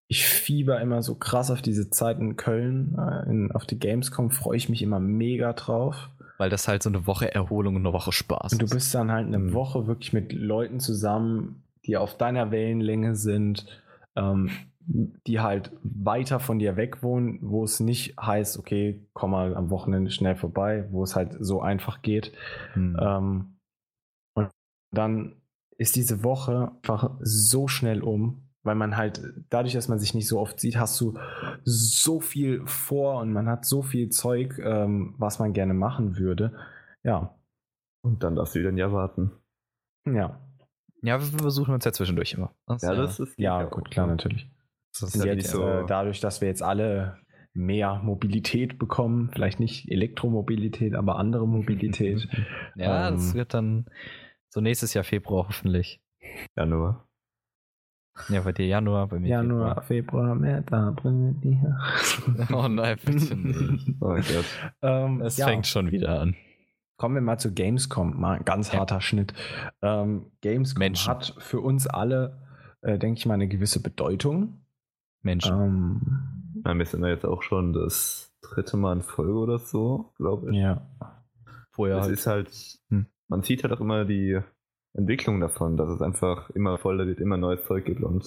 ich fieber immer so krass auf diese Zeit in Köln, äh, in, auf die Gamescom, freue ich mich immer mega drauf. Weil das halt so eine Woche Erholung und eine Woche Spaß Und du ist. bist dann halt eine Mhm. Woche wirklich mit Leuten zusammen, die auf deiner Wellenlänge sind, ähm, die halt weiter von dir weg wohnen, wo es nicht heißt, okay, komm mal am Wochenende schnell vorbei, wo es halt so einfach geht. Hm. Ähm, und dann ist diese Woche einfach so schnell um, weil man halt, dadurch, dass man sich nicht so oft sieht, hast du so viel vor und man hat so viel Zeug, ähm, was man gerne machen würde. Ja, Und dann darfst du wieder ein Jahr warten. ja, Ja, wir versuchen uns ja zwischendurch immer. Das, Ja, das ist ja, gut, klar, ne? natürlich. das ist Und ja jetzt, nicht so- äh, dadurch, dass wir jetzt alle mehr Mobilität bekommen, vielleicht nicht Elektromobilität, aber andere Mobilität. [LAUGHS] ja, das ähm, wird dann so nächstes Jahr Februar hoffentlich. Januar. Ja, bei dir Januar, bei mir Januar, Februar, März, April, ja. [LAUGHS] Oh nein, bitte nicht. [LAUGHS] Oh Gott. ähm, Es ja. fängt schon wieder an. Kommen wir mal zu Gamescom, mal ein ganz Ja. harter Schnitt. Ähm, Gamescom Menschen. hat für uns alle, äh, denke ich mal, eine gewisse Bedeutung. Menschen. Ähm, Ja, wir sind ja jetzt auch schon das dritte Mal in Folge oder so, glaube ich. ja. Vorher es halt. ist halt, Hm. Man sieht halt auch immer die Entwicklung davon, dass es einfach immer voller wird, immer neues Zeug gibt und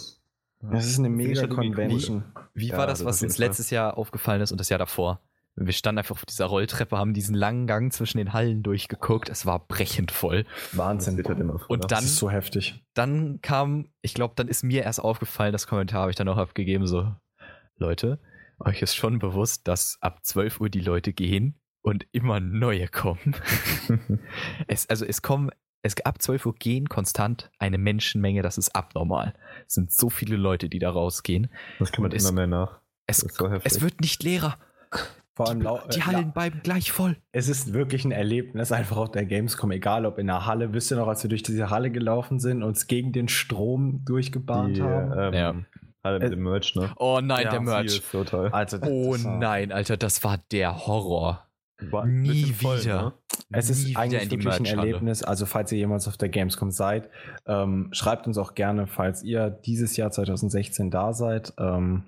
Das ist eine mega Convention. Wie Ja, war das, das was uns letztes Jahr aufgefallen ist und das Jahr davor? Wir standen einfach auf dieser Rolltreppe, haben diesen langen Gang zwischen den Hallen durchgeguckt. Es war brechend voll. das Wahnsinn. wird halt immer voller. Und Das dann- ist so heftig. Dann kam, ich glaube, dann ist mir erst aufgefallen, das Kommentar habe ich dann auch abgegeben, so, Leute, euch ist schon bewusst, dass ab 12 Uhr die Leute gehen und immer neue kommen. [LAUGHS] es, also es kommen, es ab 12 Uhr gehen konstant eine Menschenmenge, das ist abnormal. Es sind so viele Leute, die da rausgehen. Das kann man Und es- immer mehr nach. Es, so es wird nicht leerer. Vor allem Die, die äh, Hallen ja, bleiben gleich voll. es ist wirklich ein Erlebnis einfach auf der Gamescom, egal ob in der Halle. Wisst ihr noch, als wir durch diese Halle gelaufen sind und uns gegen den Strom durchgebahnt Die, haben? ähm, Ja. Alle mit Äh, dem Merch, ne? Oh nein, Ja, der Merch. ist so toll. Also, Oh nein, Alter, das war der Horror. War nie voll, wieder. ne? Es ist Nie wieder eigentlich wirklich ein. Erlebnis. Also, falls ihr jemals auf der Gamescom seid, ähm, schreibt uns auch gerne, falls ihr dieses Jahr 2016 da seid. Ähm,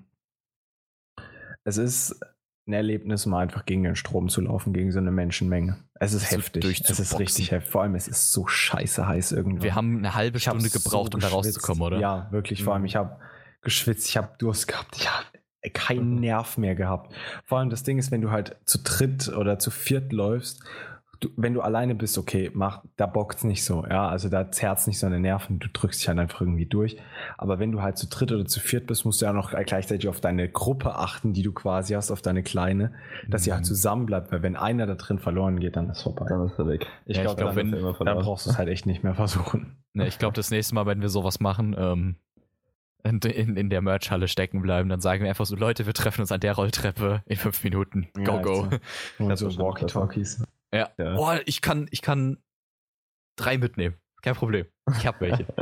es ist ein Erlebnis, mal einfach gegen den Strom zu laufen, gegen so eine Menschenmenge. Es ist So heftig. Es ist richtig heftig. Vor allem, es ist so scheiße heiß irgendwann. Wir haben eine halbe Stunde so gebraucht, um da rauszukommen, oder? Ja, wirklich. Vor allem, Mhm. ich habe geschwitzt, ich habe Durst gehabt, ich habe keinen Nerv mehr gehabt. Vor allem das Ding ist, wenn du halt zu dritt oder zu viert läufst, du, wenn du alleine bist, okay, mach, da bockt's nicht so, ja, also da zerrt's nicht so an den Nerven, du drückst dich halt einfach irgendwie durch. Aber wenn du halt zu dritt oder zu viert bist, musst du ja noch gleichzeitig auf deine Gruppe achten, die du quasi hast, auf deine kleine, dass sie halt Mhm. zusammen bleibt, weil wenn einer da drin verloren geht, dann ist vorbei. Dann ist er weg. Ich Ja, ich glaube, glaub, dann, wenn- er immer dann brauchst du es halt echt nicht mehr versuchen. [LAUGHS] Ne, ich glaube, das nächste Mal, wenn wir sowas machen, ähm, in, in, in der Merchhalle stecken bleiben, dann sagen wir einfach so, Leute, wir treffen uns an der Rolltreppe in fünf Minuten. Go, Ja, go. also. [LAUGHS] Und Das so Walkie-Talkies. Ja. Ja. Oh, ich kann, ich kann drei mitnehmen. Kein Problem. Ich hab welche. [LAUGHS]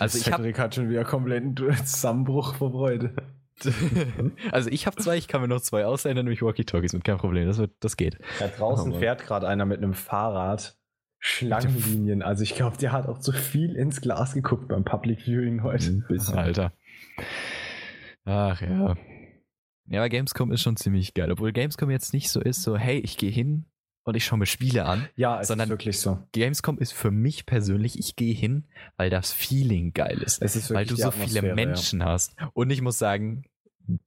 Also ich hab- Cedric hat schon wieder kompletten Zusammenbruch vor Freude. [LAUGHS] also ich habe zwei, ich kann mir noch zwei ausleihen, dann nehme ich Walkie-Talkies mit. Kein Problem, das, wird, das geht. Da draußen Oh fährt gerade einer mit einem Fahrrad. Schlangenlinien. Also ich glaube, der hat auch zu viel ins Glas geguckt beim Public Viewing heute. Ein bisschen. Alter. Ach ja. Ja, aber Gamescom ist schon ziemlich geil. Obwohl Gamescom jetzt nicht so ist, so, hey, ich gehe hin und ich schaue mir Spiele an. Ja, es Sondern- ist wirklich so. Gamescom ist für mich persönlich, ich gehe hin, weil das Feeling geil ist. Es ist weil wirklich du die so viele Menschen hast. Und ich muss sagen,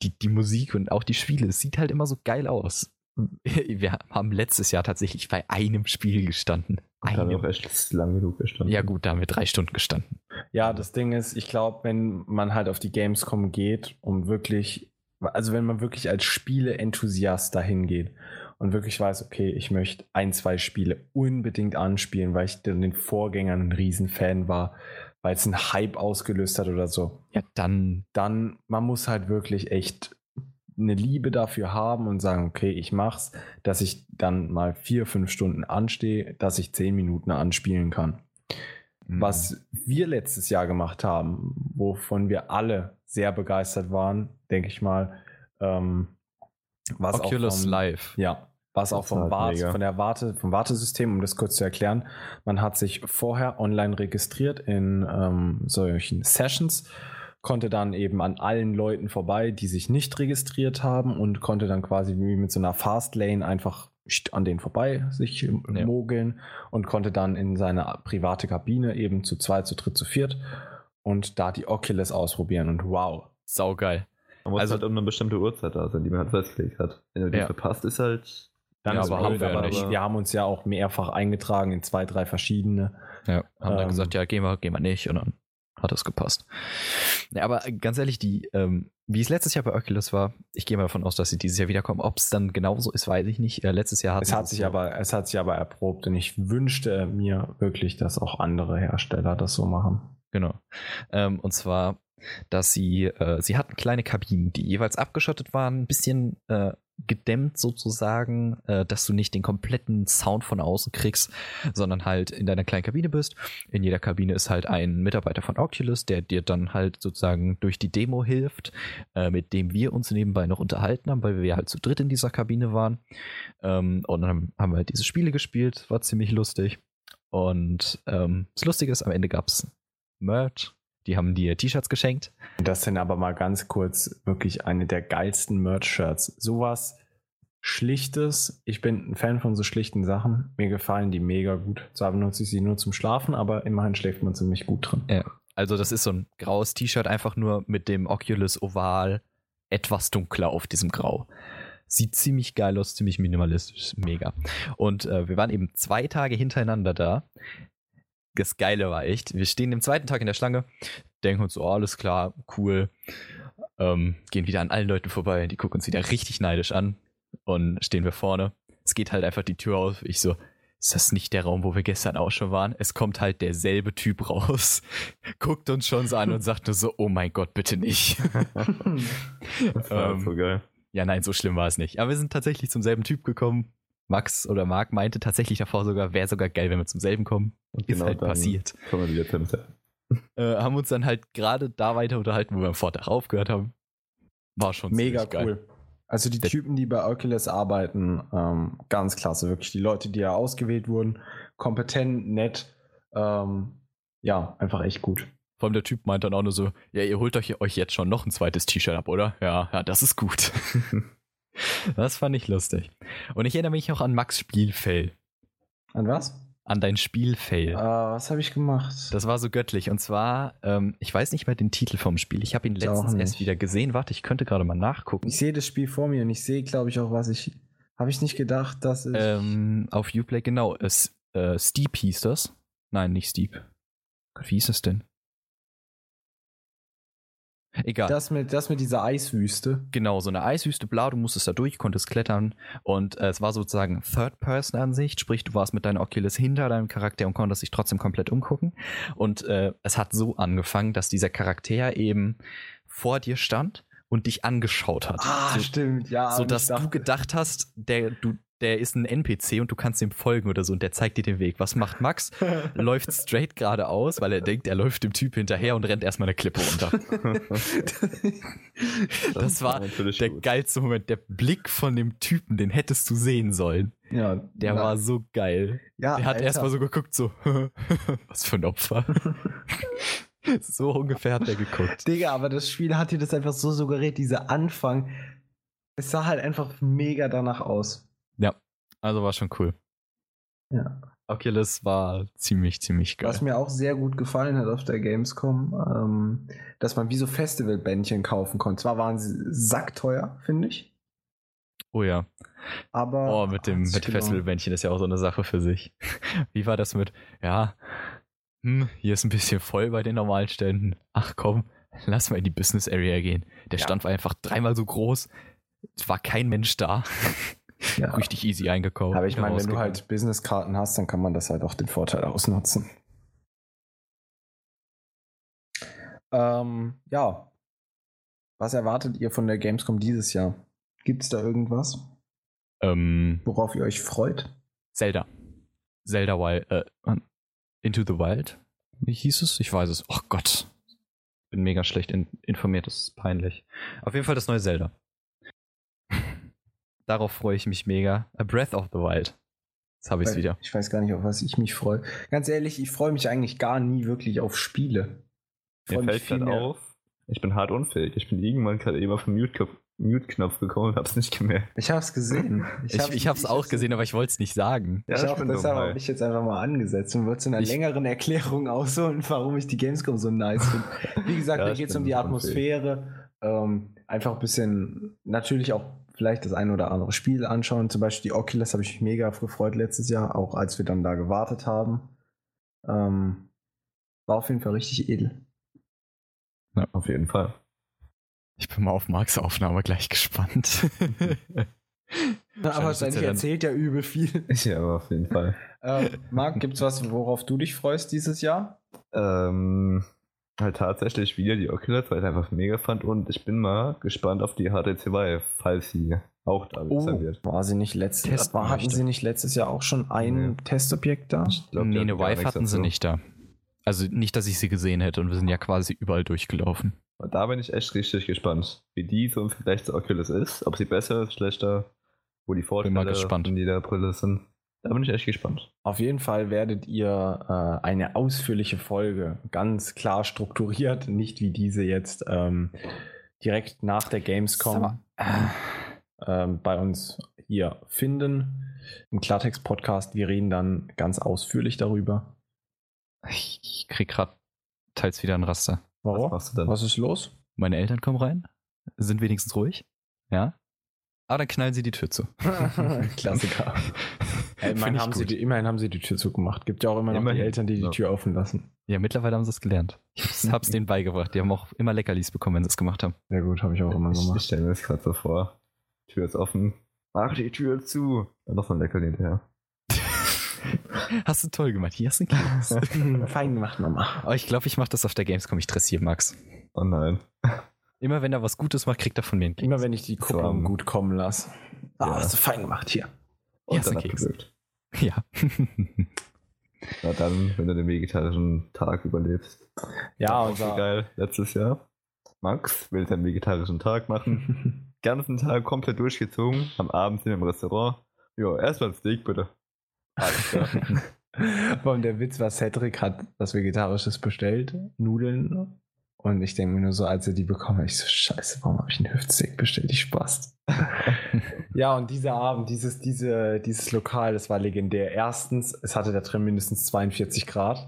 die, die Musik und auch die Spiele, es sieht halt immer so geil aus. [LAUGHS] Wir haben letztes Jahr tatsächlich bei einem Spiel gestanden. Kann auch Einem. echt lang genug gestanden. Ja gut, da haben wir drei Stunden gestanden. Ja. ja, das Ding ist, ich glaube, wenn man halt auf die Gamescom geht und wirklich, also wenn man wirklich als Spiele-Enthusiast dahin geht und wirklich weiß, okay, ich möchte ein, zwei Spiele unbedingt anspielen, weil ich den Vorgängern ein Riesenfan war, weil es einen Hype ausgelöst hat oder so. Ja, dann dann, man muss halt wirklich echt eine Liebe dafür haben und sagen, okay, ich mach's, dass ich dann mal vier, fünf Stunden anstehe, dass ich zehn Minuten anspielen kann. Mhm. Was wir letztes Jahr gemacht haben, wovon wir alle sehr begeistert waren, denke ich mal, ähm, was auch Oculus vom- Live. ja, was auch vom halt Wart, mega. von der Warte, vom Wartesystem, um das kurz zu erklären, man hat sich vorher online registriert in ähm, solchen Sessions, konnte dann eben an allen Leuten vorbei, die sich nicht registriert haben und konnte dann quasi wie mit so einer Fastlane einfach an denen vorbei sich Ja. mogeln und konnte dann in seine private Kabine eben zu zweit, zu dritt, zu viert und da die Oculus ausprobieren und wow. Saugeil. Man muss Also- halt um eine bestimmte Uhrzeit da sein, die man halt festgelegt hat. Wenn du die Ja. verpasst, ist halt. Dann Ja, ist aber blöd, haben wir aber nicht. wir haben uns ja auch mehrfach eingetragen in zwei, drei verschiedene. Ja, haben dann Ähm. gesagt, ja, gehen wir, gehen wir nicht. Und dann hat es gepasst. Ja, aber ganz ehrlich, die, ähm, wie es letztes Jahr bei Oculus war, ich gehe mal davon aus, dass sie dieses Jahr wiederkommen. Ob es dann genauso ist, weiß ich nicht. Äh, letztes Jahr hat Es hat sich aber, es hat sich aber erprobt und ich wünschte mir wirklich, dass auch andere Hersteller das so machen. Genau. Ähm, und zwar, dass sie, äh, sie hatten kleine Kabinen, die jeweils abgeschottet waren, ein bisschen äh, gedämmt sozusagen, äh, dass du nicht den kompletten Sound von außen kriegst, sondern halt in deiner kleinen Kabine bist. In jeder Kabine ist halt ein Mitarbeiter von Oculus, der dir dann halt sozusagen durch die Demo hilft, äh, mit dem wir uns nebenbei noch unterhalten haben, weil wir halt zu dritt in dieser Kabine waren. Ähm, und dann haben wir halt diese Spiele gespielt, war ziemlich lustig. Und ähm, das Lustige ist, am Ende gab es Merch. Die haben dir T-Shirts geschenkt. Das sind aber mal ganz kurz wirklich eine der geilsten Merch-Shirts. Sowas Schlichtes. Ich bin ein Fan von so schlichten Sachen. Mir gefallen die mega gut. Zwar benutze ich sie nur zum Schlafen, aber immerhin schläft man ziemlich gut drin. Also das ist so ein graues T-Shirt, einfach nur mit dem Oculus Oval etwas dunkler auf diesem Grau. Sieht ziemlich geil aus, ziemlich minimalistisch, mega. Und äh, wir waren eben zwei Tage hintereinander da. Das Geile war echt, wir stehen den zweiten Tag in der Schlange, denken uns so, oh, alles klar, cool. Ähm, gehen wieder an allen Leuten vorbei, die gucken uns wieder richtig neidisch an und stehen wir vorne. Es geht halt einfach die Tür auf. Ich so, ist das nicht der Raum, wo wir gestern auch schon waren? Es kommt halt derselbe Typ raus, [LAUGHS] guckt uns schon so an und sagt nur so, oh mein Gott, bitte nicht. [LAUGHS] Das war Ähm, so geil. ja, nein, so schlimm war es nicht. Aber wir sind tatsächlich zum selben Typ gekommen. Max oder Marc meinte tatsächlich davor sogar, wäre sogar geil, wenn wir zum selben kommen. Und Ist halt passiert. Kommen wir wieder. Äh, haben uns dann halt gerade da weiter unterhalten, wo wir am Vortag aufgehört haben. War schon Mega ziemlich geil. Also die Typen, die bei Oculus arbeiten, ähm, ganz klasse. Wirklich die Leute, die ja ausgewählt wurden, kompetent, nett. Ähm, ja, einfach echt gut. Vor allem der Typ meint dann auch nur so, ja, ihr holt euch, euch jetzt schon noch ein zweites T-Shirt ab, oder? Ja, ja, das ist gut. [LAUGHS] das fand ich lustig. Und ich erinnere mich auch an Max Spielfell. An was? An dein Spielfail. Äh, was habe ich gemacht? Das war so göttlich. Und zwar, ähm, ich weiß nicht mehr den Titel vom Spiel. Ich habe ihn letztens erst wieder gesehen. Warte, ich könnte gerade mal nachgucken. ich sehe das Spiel vor mir und ich sehe, glaube ich, auch, was ich. Habe ich nicht gedacht, dass ich. Ähm, auf Uplay, genau. Es, äh, Steep hieß das. Nein, nicht Steep. Gott, wie hieß es denn? Egal. das, mit, das mit dieser Eiswüste. Genau, so eine Eiswüste, bla, du musstest da durch, konntest klettern und äh, es war sozusagen Third-Person-Ansicht, sprich, du warst mit deiner Oculus hinter deinem Charakter und konntest dich trotzdem komplett umgucken. Und äh, es hat so angefangen, dass dieser Charakter eben vor dir stand und dich angeschaut hat. Ah, so, stimmt, ja. so dass du gedacht hast, der, du, der ist ein NPC und du kannst ihm folgen oder so und der zeigt dir den Weg. Was macht Max? [LAUGHS] Läuft straight geradeaus, weil er denkt, er läuft dem Typ hinterher und rennt erstmal eine Klippe runter. [LAUGHS] Das war natürlich Der gut. geilste Moment, der Blick von dem Typen, den hättest du sehen sollen. ja, Der na, war so geil. Ja, Der hat erstmal so geguckt, so, [LAUGHS] was für ein Opfer. so ungefähr hat er geguckt. Digga, aber das Spiel hat dir das einfach so suggeriert, dieser Anfang. Es sah halt einfach mega danach aus. Also war schon cool. Ja. Oculus war ziemlich, ziemlich geil. Was mir auch sehr gut gefallen hat auf der Gamescom, ähm, dass man wie so Festivalbändchen kaufen konnte. Zwar waren sie sackteuer, finde ich. Oh ja. Aber. Oh, mit dem, mit. Festivalbändchen ist ja auch so eine Sache für sich. [LAUGHS] Wie war das mit, ja, hm, hier ist ein bisschen voll bei den normalen Ständen. Ach komm, lass mal in die Business Area gehen. Der Ja. Stand war einfach dreimal so groß. Es war kein Mensch da. Ja. [LAUGHS] Richtig easy eingekauft. Aber ich meine, wenn du halt Businesskarten hast, dann kann man das halt auch den Vorteil [LAUGHS] ausnutzen. Ähm, ja. Was erwartet ihr von der Gamescom dieses Jahr? Gibt es da irgendwas, Ähm, worauf ihr euch freut? Zelda. Zelda Wild, äh, Into the Wild? Wie hieß es? Ich weiß es. Oh Gott. Bin mega schlecht in, informiert, das ist peinlich. Auf jeden Fall das neue Zelda. Darauf freue ich mich mega. A Breath of the Wild. Jetzt habe ich es wieder. Ich weiß gar nicht, auf was ich mich freue. Ganz ehrlich, ich freue mich eigentlich gar nie wirklich auf Spiele. Ich Mir fällt viel gerade mehr- auf, ich bin hart unfähig. Ich bin irgendwann gerade eben auf den Mute-Knopf Mute gekommen und hab's nicht gemerkt. Ich hab's gesehen. Ich, ich habe es auch gesehen, aber ich wollte es nicht sagen. ich habe deshalb habe ich jetzt einfach mal angesetzt und würde zu einer Ich- längeren Erklärung ausholen, warum ich die Gamescom so nice finde. Wie gesagt, Ja, mir ich geht es um die unfähig. Atmosphäre. Ähm, einfach ein bisschen, natürlich auch vielleicht das ein oder andere Spiel anschauen. Zum Beispiel die Oculus habe ich mich mega gefreut letztes Jahr, auch als wir dann da gewartet haben. Ähm, war auf jeden Fall richtig edel. Auf jeden Fall. Ich bin mal auf Marks Aufnahme gleich gespannt. [LAUGHS] Aber wahrscheinlich er dann- erzählt ja übel viel. [LAUGHS] Ja, aber auf jeden Fall. Ähm, Marc, gibt's was, worauf du dich freust dieses Jahr? Ähm, halt tatsächlich wieder die Oculus, weil ich einfach mega fand und ich bin mal gespannt auf die HTC Vive, falls sie auch da sein wird. war sie nicht letztes Testen war, hatten sie nicht letztes Jahr auch schon ein Nee. Testobjekt da? Ich glaub, die nee, eine Vive hatten sie nicht da. Also nicht, dass ich sie gesehen hätte und wir sind ja quasi überall durchgelaufen. Und Da bin ich echt richtig gespannt, wie die so im Vergleich zur Oculus ist. Ob sie besser ist, schlechter, wo die Vorteile mal gespannt. in jeder Brille sind. Da bin ich echt gespannt. Auf jeden Fall werdet ihr äh, eine ausführliche Folge ganz klar strukturiert, nicht wie diese jetzt ähm, direkt nach der Gamescom ähm, bei uns hier finden. Im Klartext-Podcast. Wir reden dann ganz ausführlich darüber. Ich, ich krieg grad teils wieder ein Raster. Was Warum? denn? Was ist los? Meine Eltern kommen rein, sind wenigstens ruhig, ja. Aber dann knallen sie die Tür zu. [LAUGHS] [LAUGHS] Klassiker. Äh, immerhin, ich haben sie die, immerhin haben sie die Tür zugemacht. Gibt ja auch immer noch Immerhin. die Eltern, die die Ja. Tür offen lassen. Ja, mittlerweile haben sie es gelernt. Ich hab's, hab's [LAUGHS] denen beigebracht. Die haben auch immer Leckerlis bekommen, wenn sie es gemacht haben. Sehr gut, habe ich auch immer Ich, ich gemacht. stelle mir das gerade so vor. Tür ist offen, Mach die Tür zu. Und noch so ein Leckerli hinterher. [LAUGHS] Hast du toll gemacht. Hier hast du Keks. [LAUGHS] Fein gemacht, Mama. Aber ich glaube, ich mache das auf der Gamescom. Ich dressiere Max. Oh nein. Immer wenn er was Gutes macht, kriegt er von mir einen Keks. Immer wenn ich die Kupplung So. gut kommen lasse. Ah, Ja. hast du fein gemacht hier. Und du dann abgewürgt. [LAUGHS] Ja. Na dann, wenn du den vegetarischen Tag überlebst. Ja, und so geil. Letztes Jahr. Max will seinen vegetarischen Tag machen. [LAUGHS] Ganzen Tag komplett durchgezogen. Am Abend sind wir im Restaurant. Ja, erstmal ein Steak bitte. Alles klar. [LAUGHS] Vor allem der Witz war, Cedric hat was Vegetarisches bestellt, Nudeln. Und ich denke mir nur so, als er die bekommen ich so, scheiße, warum habe ich einen Hüftsteak bestellt? Ich Spaß. [LAUGHS] ja, und dieser Abend, dieses, diese, dieses Lokal, das war legendär. Erstens, es hatte da drin mindestens 42 Grad.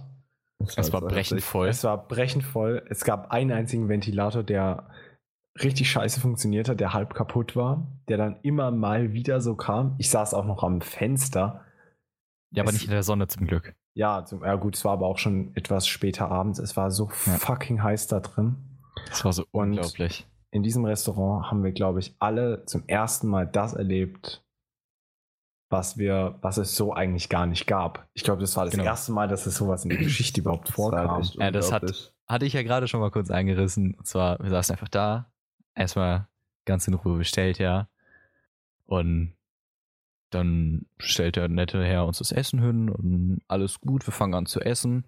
Es war brechend voll. Es war brechend voll. Es gab einen einzigen Ventilator, der richtig scheiße funktioniert hat, der halb kaputt war, der dann immer mal wieder so kam. Ich saß auch noch am Fenster. Ja, aber Es- nicht in der Sonne zum Glück. Ja, zum, ja gut, es war aber auch schon etwas später abends. Es war so Ja. fucking heiß da drin. Das war so Und- unglaublich. In diesem Restaurant haben wir, glaube ich, alle zum ersten Mal das erlebt, was wir, was es so eigentlich gar nicht gab. Ich glaube, das war das Genau. erste Mal, dass es sowas in der [CLEARS THROAT] Geschichte überhaupt Das vorkam. echt Ja, das hat-. Hatte ich ja gerade schon mal kurz eingerissen. Und zwar, wir saßen einfach da, erstmal ganz in Ruhe bestellt, ja. Und dann stellt der nette Herr uns das Essen hin und alles gut, wir fangen an zu essen,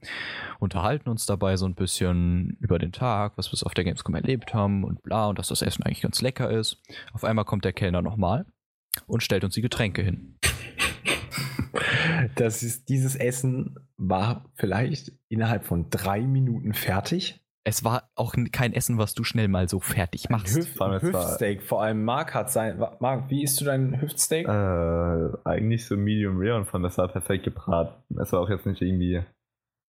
unterhalten uns dabei so ein bisschen über den Tag, was wir auf der Gamescom erlebt haben und bla und dass das Essen eigentlich ganz lecker ist. Auf einmal kommt der Kellner nochmal und stellt uns die Getränke hin. Das ist, dieses Essen war vielleicht innerhalb von drei Minuten fertig. Es war auch kein Essen, was du schnell mal so fertig machst. Hüf Vor allem, es war- Hüftsteak, vor allem Marc hat sein. Marc, wie isst du dein Hüftsteak? Äh, eigentlich so Medium Rare und von das war perfekt gebraten. Es war auch jetzt nicht irgendwie.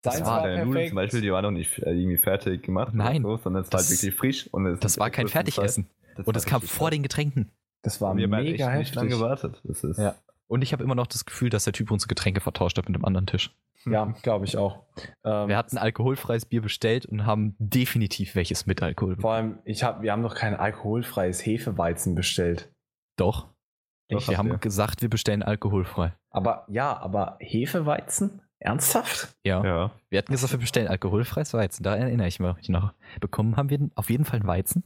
Seins war der Nudeln perfekt. zum Beispiel, die waren noch nicht äh, irgendwie fertig gemacht. Nein. So, sondern es war Das- halt wirklich frisch. Und es Das war kein Fertigessen. Und es kam vor den Getränken. Das war Wir haben halt mega echt nicht lange heftig. gewartet. Das ist, Ja. Und ich habe immer noch das Gefühl, dass der Typ unsere Getränke vertauscht hat mit dem anderen Tisch. Ja, glaube ich auch. Ähm, Wir hatten alkoholfreies Bier bestellt und haben definitiv welches mit Alkohol. vor allem, ich hab, wir haben noch kein alkoholfreies Hefeweizen bestellt. Doch. Doch, wir haben ihr. gesagt, wir bestellen alkoholfrei. Aber ja, aber Hefeweizen? Ernsthaft? Ja. Ja. Wir hatten gesagt, wir bestellen alkoholfreies Weizen. Da erinnere ich mich noch. Bekommen haben wir auf jeden Fall einen Weizen.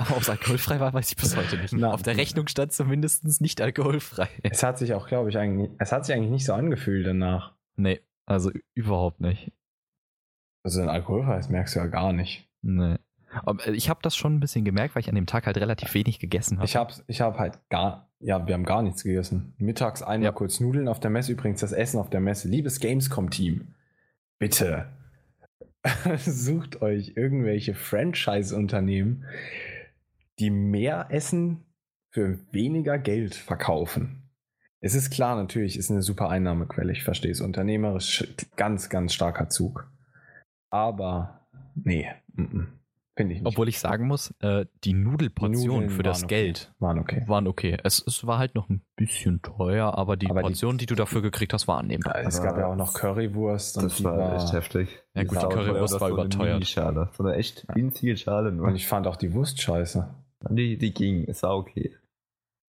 Aber ob es alkoholfrei war, weiß ich bis heute nicht. Na. auf der Rechnung stand zumindest nicht alkoholfrei. Es hat sich auch, glaube ich, eigentlich, es hat sich eigentlich nicht so angefühlt danach. Nee, also überhaupt nicht. Also ein alkoholfreies merkst du ja gar nicht. Nee. Aber äh, ich habe das schon ein bisschen gemerkt, weil ich an dem Tag halt relativ wenig gegessen habe. Ich habe ich hab halt gar, ja, wir haben gar nichts gegessen. Mittags einmal Ja. kurz Nudeln auf der Messe. Übrigens das Essen auf der Messe. Liebes Gamescom-Team, bitte [LAUGHS] sucht euch irgendwelche Franchise-Unternehmen, die mehr Essen für weniger Geld verkaufen. Es ist klar, natürlich ist eine super Einnahmequelle. Ich verstehe es. Unternehmerisch ganz, ganz starker Zug. Aber nee, mm, finde ich nicht. Obwohl ich sagen muss, äh, die Nudelportionen Nudeln für das okay. Geld waren okay. waren okay. Es, es war halt noch ein bisschen teuer, aber die Aber die- Portionen, die, du dafür gekriegt hast, waren annehmbar. Es gab ja auch noch Currywurst und Das die war echt heftig. Ja, gut, die war Currywurst teuer, war das so eine überteuert. Minischale. So eine echt winzige Schale nur. Und ich fand auch die Wurst scheiße. [LAUGHS] Die, die ging, es war okay.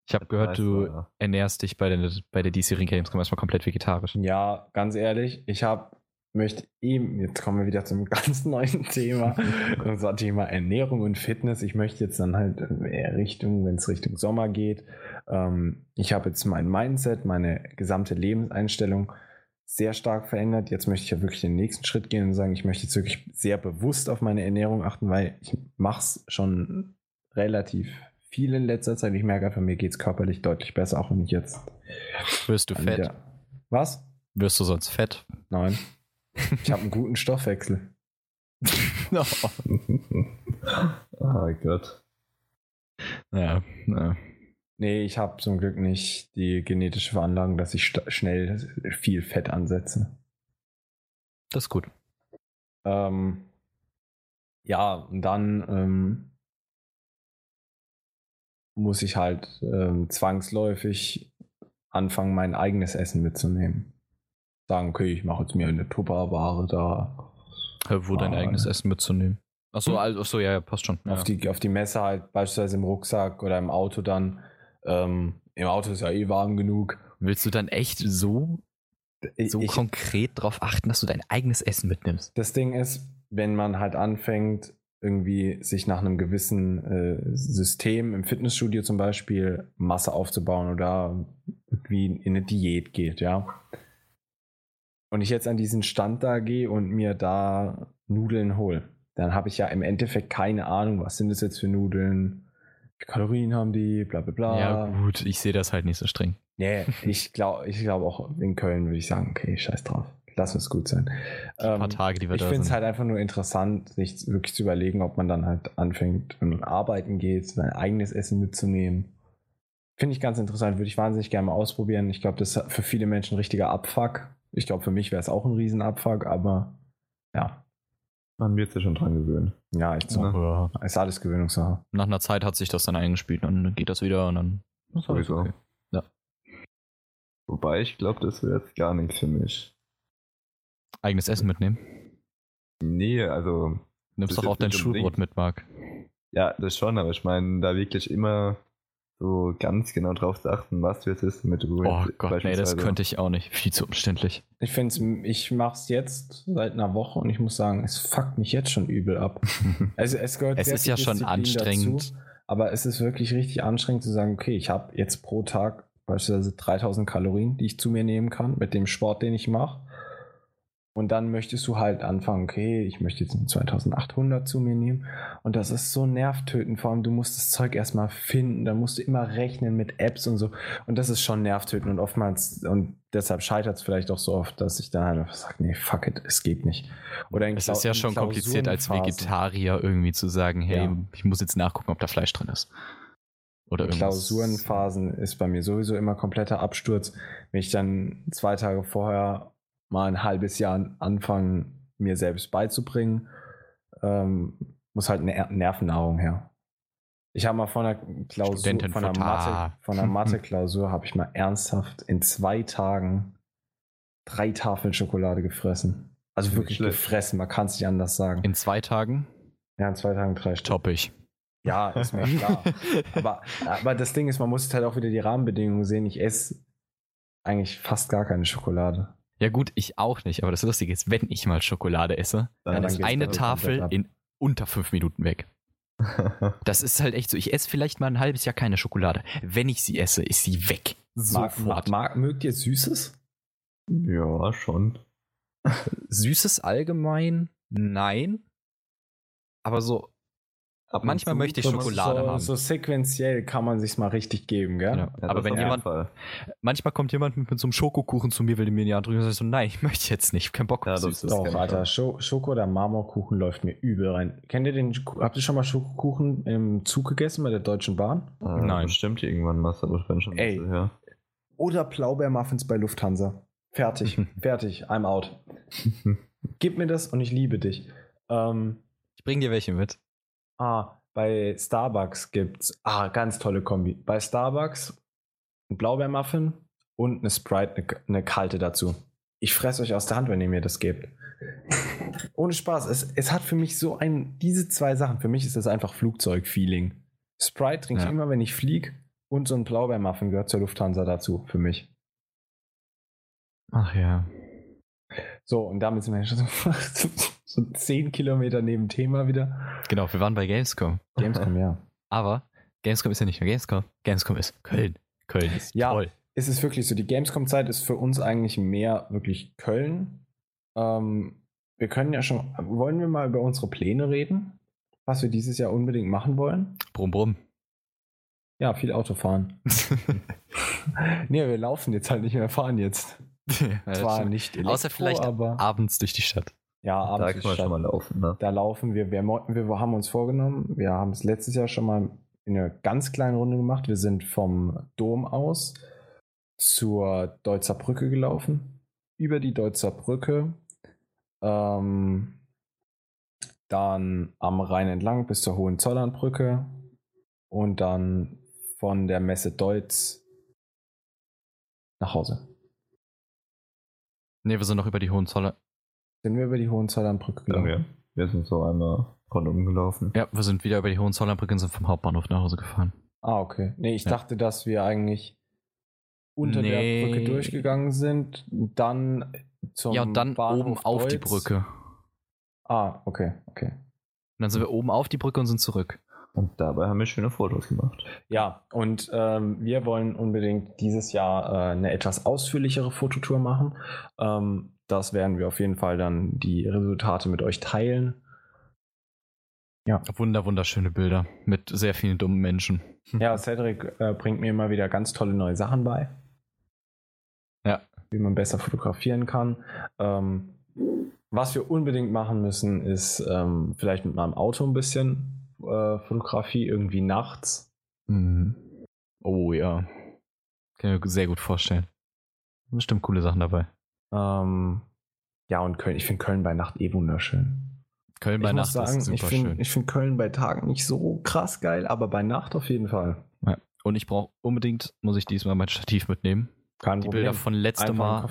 Ich habe gehört, du ernährst dich bei der, bei der diesjährigen Gamescom erstmal komplett vegetarisch. Ja, ganz ehrlich, ich habe möchte eben, jetzt kommen wir wieder zum [LAUGHS] ganz neuen Thema, [LAUGHS] und zwar Thema Ernährung und Fitness. Ich möchte jetzt dann halt mehr Richtung, wenn es Richtung Sommer geht. Ähm, ich habe jetzt mein Mindset, meine gesamte Lebenseinstellung sehr stark verändert. Jetzt möchte ich ja wirklich den nächsten Schritt gehen und sagen, ich möchte jetzt wirklich sehr bewusst auf meine Ernährung achten, weil ich mache es schon relativ viel in letzter Zeit. Ich merke einfach, mir geht es körperlich deutlich besser, auch wenn ich jetzt Wirst du fett? der- Was? Wirst du sonst fett? Nein. [LAUGHS] Ich habe einen guten Stoffwechsel. [LAUGHS] [LAUGHS] oh Gott. ja, ja. Nee, ich habe zum Glück nicht die genetische Veranlagung, dass ich schnell viel Fett ansetze. Das ist gut. Ähm, ja, und dann ähm, muss ich halt ähm, zwangsläufig anfangen, mein eigenes Essen mitzunehmen. Sagen, okay, ich mache jetzt mir eine Tupperware da Äh, Wo dein Ah, eigenes ja. Essen mitzunehmen. Achso, Hm? also, achso, ja, ja, passt schon. Ja. auf, die, auf die Messe halt, beispielsweise im Rucksack oder im Auto dann. Ähm, im Auto ist ja eh warm genug. Willst du dann echt so, so ich, konkret darauf achten, dass du dein eigenes Essen mitnimmst? das Ding ist, wenn man halt anfängt, irgendwie sich nach einem gewissen äh, System im Fitnessstudio zum Beispiel Masse aufzubauen oder irgendwie in eine Diät geht, ja. Und ich jetzt an diesen Stand da gehe und mir da Nudeln hole, dann habe ich ja im Endeffekt keine Ahnung, was sind das jetzt für Nudeln, wie Kalorien haben die, bla bla bla. Ja, gut, ich sehe das halt nicht so streng. Nee, ich glaube ich glaub auch in Köln würde ich sagen, okay, scheiß drauf. Lass es gut sein. Die paar Tage, die wir ich finde es halt einfach nur interessant, sich wirklich zu überlegen, ob man dann halt anfängt, wenn man arbeiten geht, sein eigenes Essen mitzunehmen. Finde ich ganz interessant, würde ich wahnsinnig gerne mal ausprobieren. Ich glaube, das ist für viele Menschen ein richtiger Abfuck. Ich glaube, für mich wäre es auch ein Riesenabfuck, aber ja, Man wird sich schon dran gewöhnen. ja, echt so. Ja. Ist alles Gewöhnungssache. Nach einer Zeit hat sich das dann eingespielt und dann geht das wieder und dann ist alles Sowieso. okay. Ja. Wobei ich glaube, das wäre jetzt gar nichts für mich. Eigenes Essen mitnehmen. Nee, also, Nimmst Das doch auch dein. Schulbrot mit, Marc. ja, das schon, aber ich meine, da wirklich immer so ganz genau drauf zu achten, was du jetzt isst, damit du Oh Gott, nee, das könnte ich auch nicht. Viel zu umständlich. Ich finde es, ich mache es jetzt seit einer Woche und ich muss sagen, es fuckt mich jetzt schon übel ab. [LAUGHS] Also es gehört Es sehr ist ja schon anstrengend. Dazu, aber es ist wirklich richtig anstrengend zu sagen, okay, ich habe jetzt pro Tag beispielsweise 3000 Kalorien, die ich zu mir nehmen kann mit dem Sport, den ich mache. Und dann möchtest du halt anfangen, okay, ich möchte jetzt 2800 zu mir nehmen. Und das ist so nervtötend. Vor allem, du musst das Zeug erstmal finden. Da musst du immer rechnen mit Apps und so. Und das ist schon nervtötend. Und oftmals, und deshalb scheitert es vielleicht auch so oft, dass ich dann halt einfach sage, nee, fuck it, es geht nicht. Oder in Es Klau- ist ja schon kompliziert, als. Vegetarier irgendwie zu sagen, hey, Ja. ich muss jetzt nachgucken, ob da Fleisch drin ist. Oder. Klausurenphasen ist bei mir sowieso immer kompletter Absturz. Wenn ich dann zwei Tage vorher mal ein halbes Jahr anfange, mir selbst beizubringen, ähm, muss halt eine Er- Nervennahrung her. Ich habe mal von einer Klausur, von Studentenfutter. Mathe, von einer [LAUGHS] Mathe-Klausur habe ich mal ernsthaft in zwei Tagen drei Tafeln Schokolade gefressen. Also wirklich schlecht. gefressen, man kann es nicht anders sagen. In zwei Tagen ja, in zwei Tagen drei Stück. toppig. Ja, ist mir klar. [LAUGHS] aber, aber das Ding ist, man muss halt auch wieder die Rahmenbedingungen sehen. Ich esse eigentlich fast gar keine Schokolade. Ja gut, ich auch nicht, aber das Lustige ist, wenn ich mal Schokolade esse, Dann dann ist eine Tafel in unter fünf Minuten weg. [LAUGHS] Das ist halt echt so. Ich esse vielleicht mal ein halbes Jahr keine Schokolade. Wenn ich sie esse, ist sie weg. Mag, Sofort. mag, mögt ihr Süßes? ja, schon. Süßes allgemein? Nein. Aber so, Ab Manchmal möchte ich Schokolade so, haben. so sequenziell kann man sich's mal richtig geben, gell? Ja. Ja, aber wenn jemand, Fall. manchmal kommt jemand mit, mit so einem Schokokuchen zu mir, will mir in die Hand drücken und sagt so, nein, ich möchte jetzt nicht, kein Bock Ja, auf das Süßes. Doch, Alter, Schoko oder Marmorkuchen läuft mir übel rein. Kennt ihr den, habt ihr schon mal Schokokuchen im Zug gegessen bei der Deutschen Bahn? Äh, Nein. Bestimmt irgendwann was, aber ich bin schon Ey. bisschen her. Oder Blaubeermuffins bei Lufthansa. Fertig, [LAUGHS] fertig, I'm out. Gib mir das und ich liebe dich. Ähm, Ich bring dir welche mit. Ah, bei Starbucks gibt's ah ganz tolle Kombi. Bei Starbucks ein Blaubeermuffin und eine Sprite, eine, eine kalte dazu. Ich fresse euch aus der Hand, wenn ihr mir das gebt. Ohne Spaß, es, es hat für mich so ein diese zwei Sachen. Für mich ist das einfach Flugzeug-Feeling. Sprite trinke Ja. ich immer, wenn ich fliege und so ein Blaubeermuffin gehört zur Lufthansa dazu für mich. Ach ja. So und damit sind wir schon [LAUGHS] so, so 10 Kilometer neben Thema wieder. Genau, wir waren bei Gamescom. Gamescom, ja. [LAUGHS] Aber Gamescom ist ja nicht nur Gamescom. Gamescom ist Köln. Köln ist Ja. toll. es ist wirklich so, die Gamescom-Zeit ist für uns eigentlich mehr wirklich Köln. Ähm, wir können ja schon, wollen wir mal über unsere Pläne reden? Was wir dieses Jahr unbedingt machen wollen? Brumm, brumm. Ja, viel Auto fahren. [LAUGHS] nee, wir laufen jetzt halt nicht mehr, fahren jetzt. Ja, Zwar nicht Elektro, Außer vielleicht aber abends durch die Stadt. Ja, Da abends kann ist man Stadt. schon mal laufen, ne? Da laufen wir. Wir, wir haben uns vorgenommen, wir haben es letztes Jahr schon mal in einer ganz kleinen Runde gemacht. Wir sind vom Dom aus zur Deutzer Brücke gelaufen. Über die Deutzer Brücke. Ähm, dann am Rhein entlang bis zur Hohenzollernbrücke. Und dann von der Messe Deutz nach Hause. Ne, wir sind noch über die Hohenzollern. Sind wir über die Hohenzollernbrücke Ja, gelaufen? wir, wir sind so einmal rundum gelaufen. Ja, wir sind wieder über die Hohenzollernbrücke und sind vom Hauptbahnhof nach Hause gefahren. Ah, okay. Nee, ich Ja. dachte, dass wir eigentlich unter der Nee. Brücke durchgegangen sind, dann zum ja, und dann Bahnhof oben auf die. Brücke. Ah, okay, okay. Und dann sind wir oben auf die Brücke und sind zurück. Und dabei haben wir schöne Fotos gemacht. Ja, und ähm, wir wollen unbedingt dieses Jahr äh, eine etwas ausführlichere Fototour machen. Ähm, das werden wir auf jeden Fall dann die Resultate mit euch teilen. Wunder, wunderschöne Bilder mit sehr vielen dummen Menschen. Ja, Cedric äh, bringt mir immer wieder ganz tolle neue Sachen bei. Ja. Wie man besser fotografieren kann. Ähm, was wir unbedingt machen müssen, ist ähm, vielleicht mit meinem Auto ein bisschen äh, Fotografie, irgendwie nachts. Mhm. Oh ja. Kann ich mir sehr gut vorstellen. Bestimmt coole Sachen dabei. Ähm, ja, und Köln, ich finde Köln bei Nacht eh wunderschön. Köln bei ich Nacht muss sagen, ist super ich finde schön. ich find Köln bei Tagen nicht so krass geil, aber bei Nacht auf jeden Fall. Und ich brauche unbedingt, muss ich diesmal mein Stativ mitnehmen. Kein Die Bilder von letztem Mal,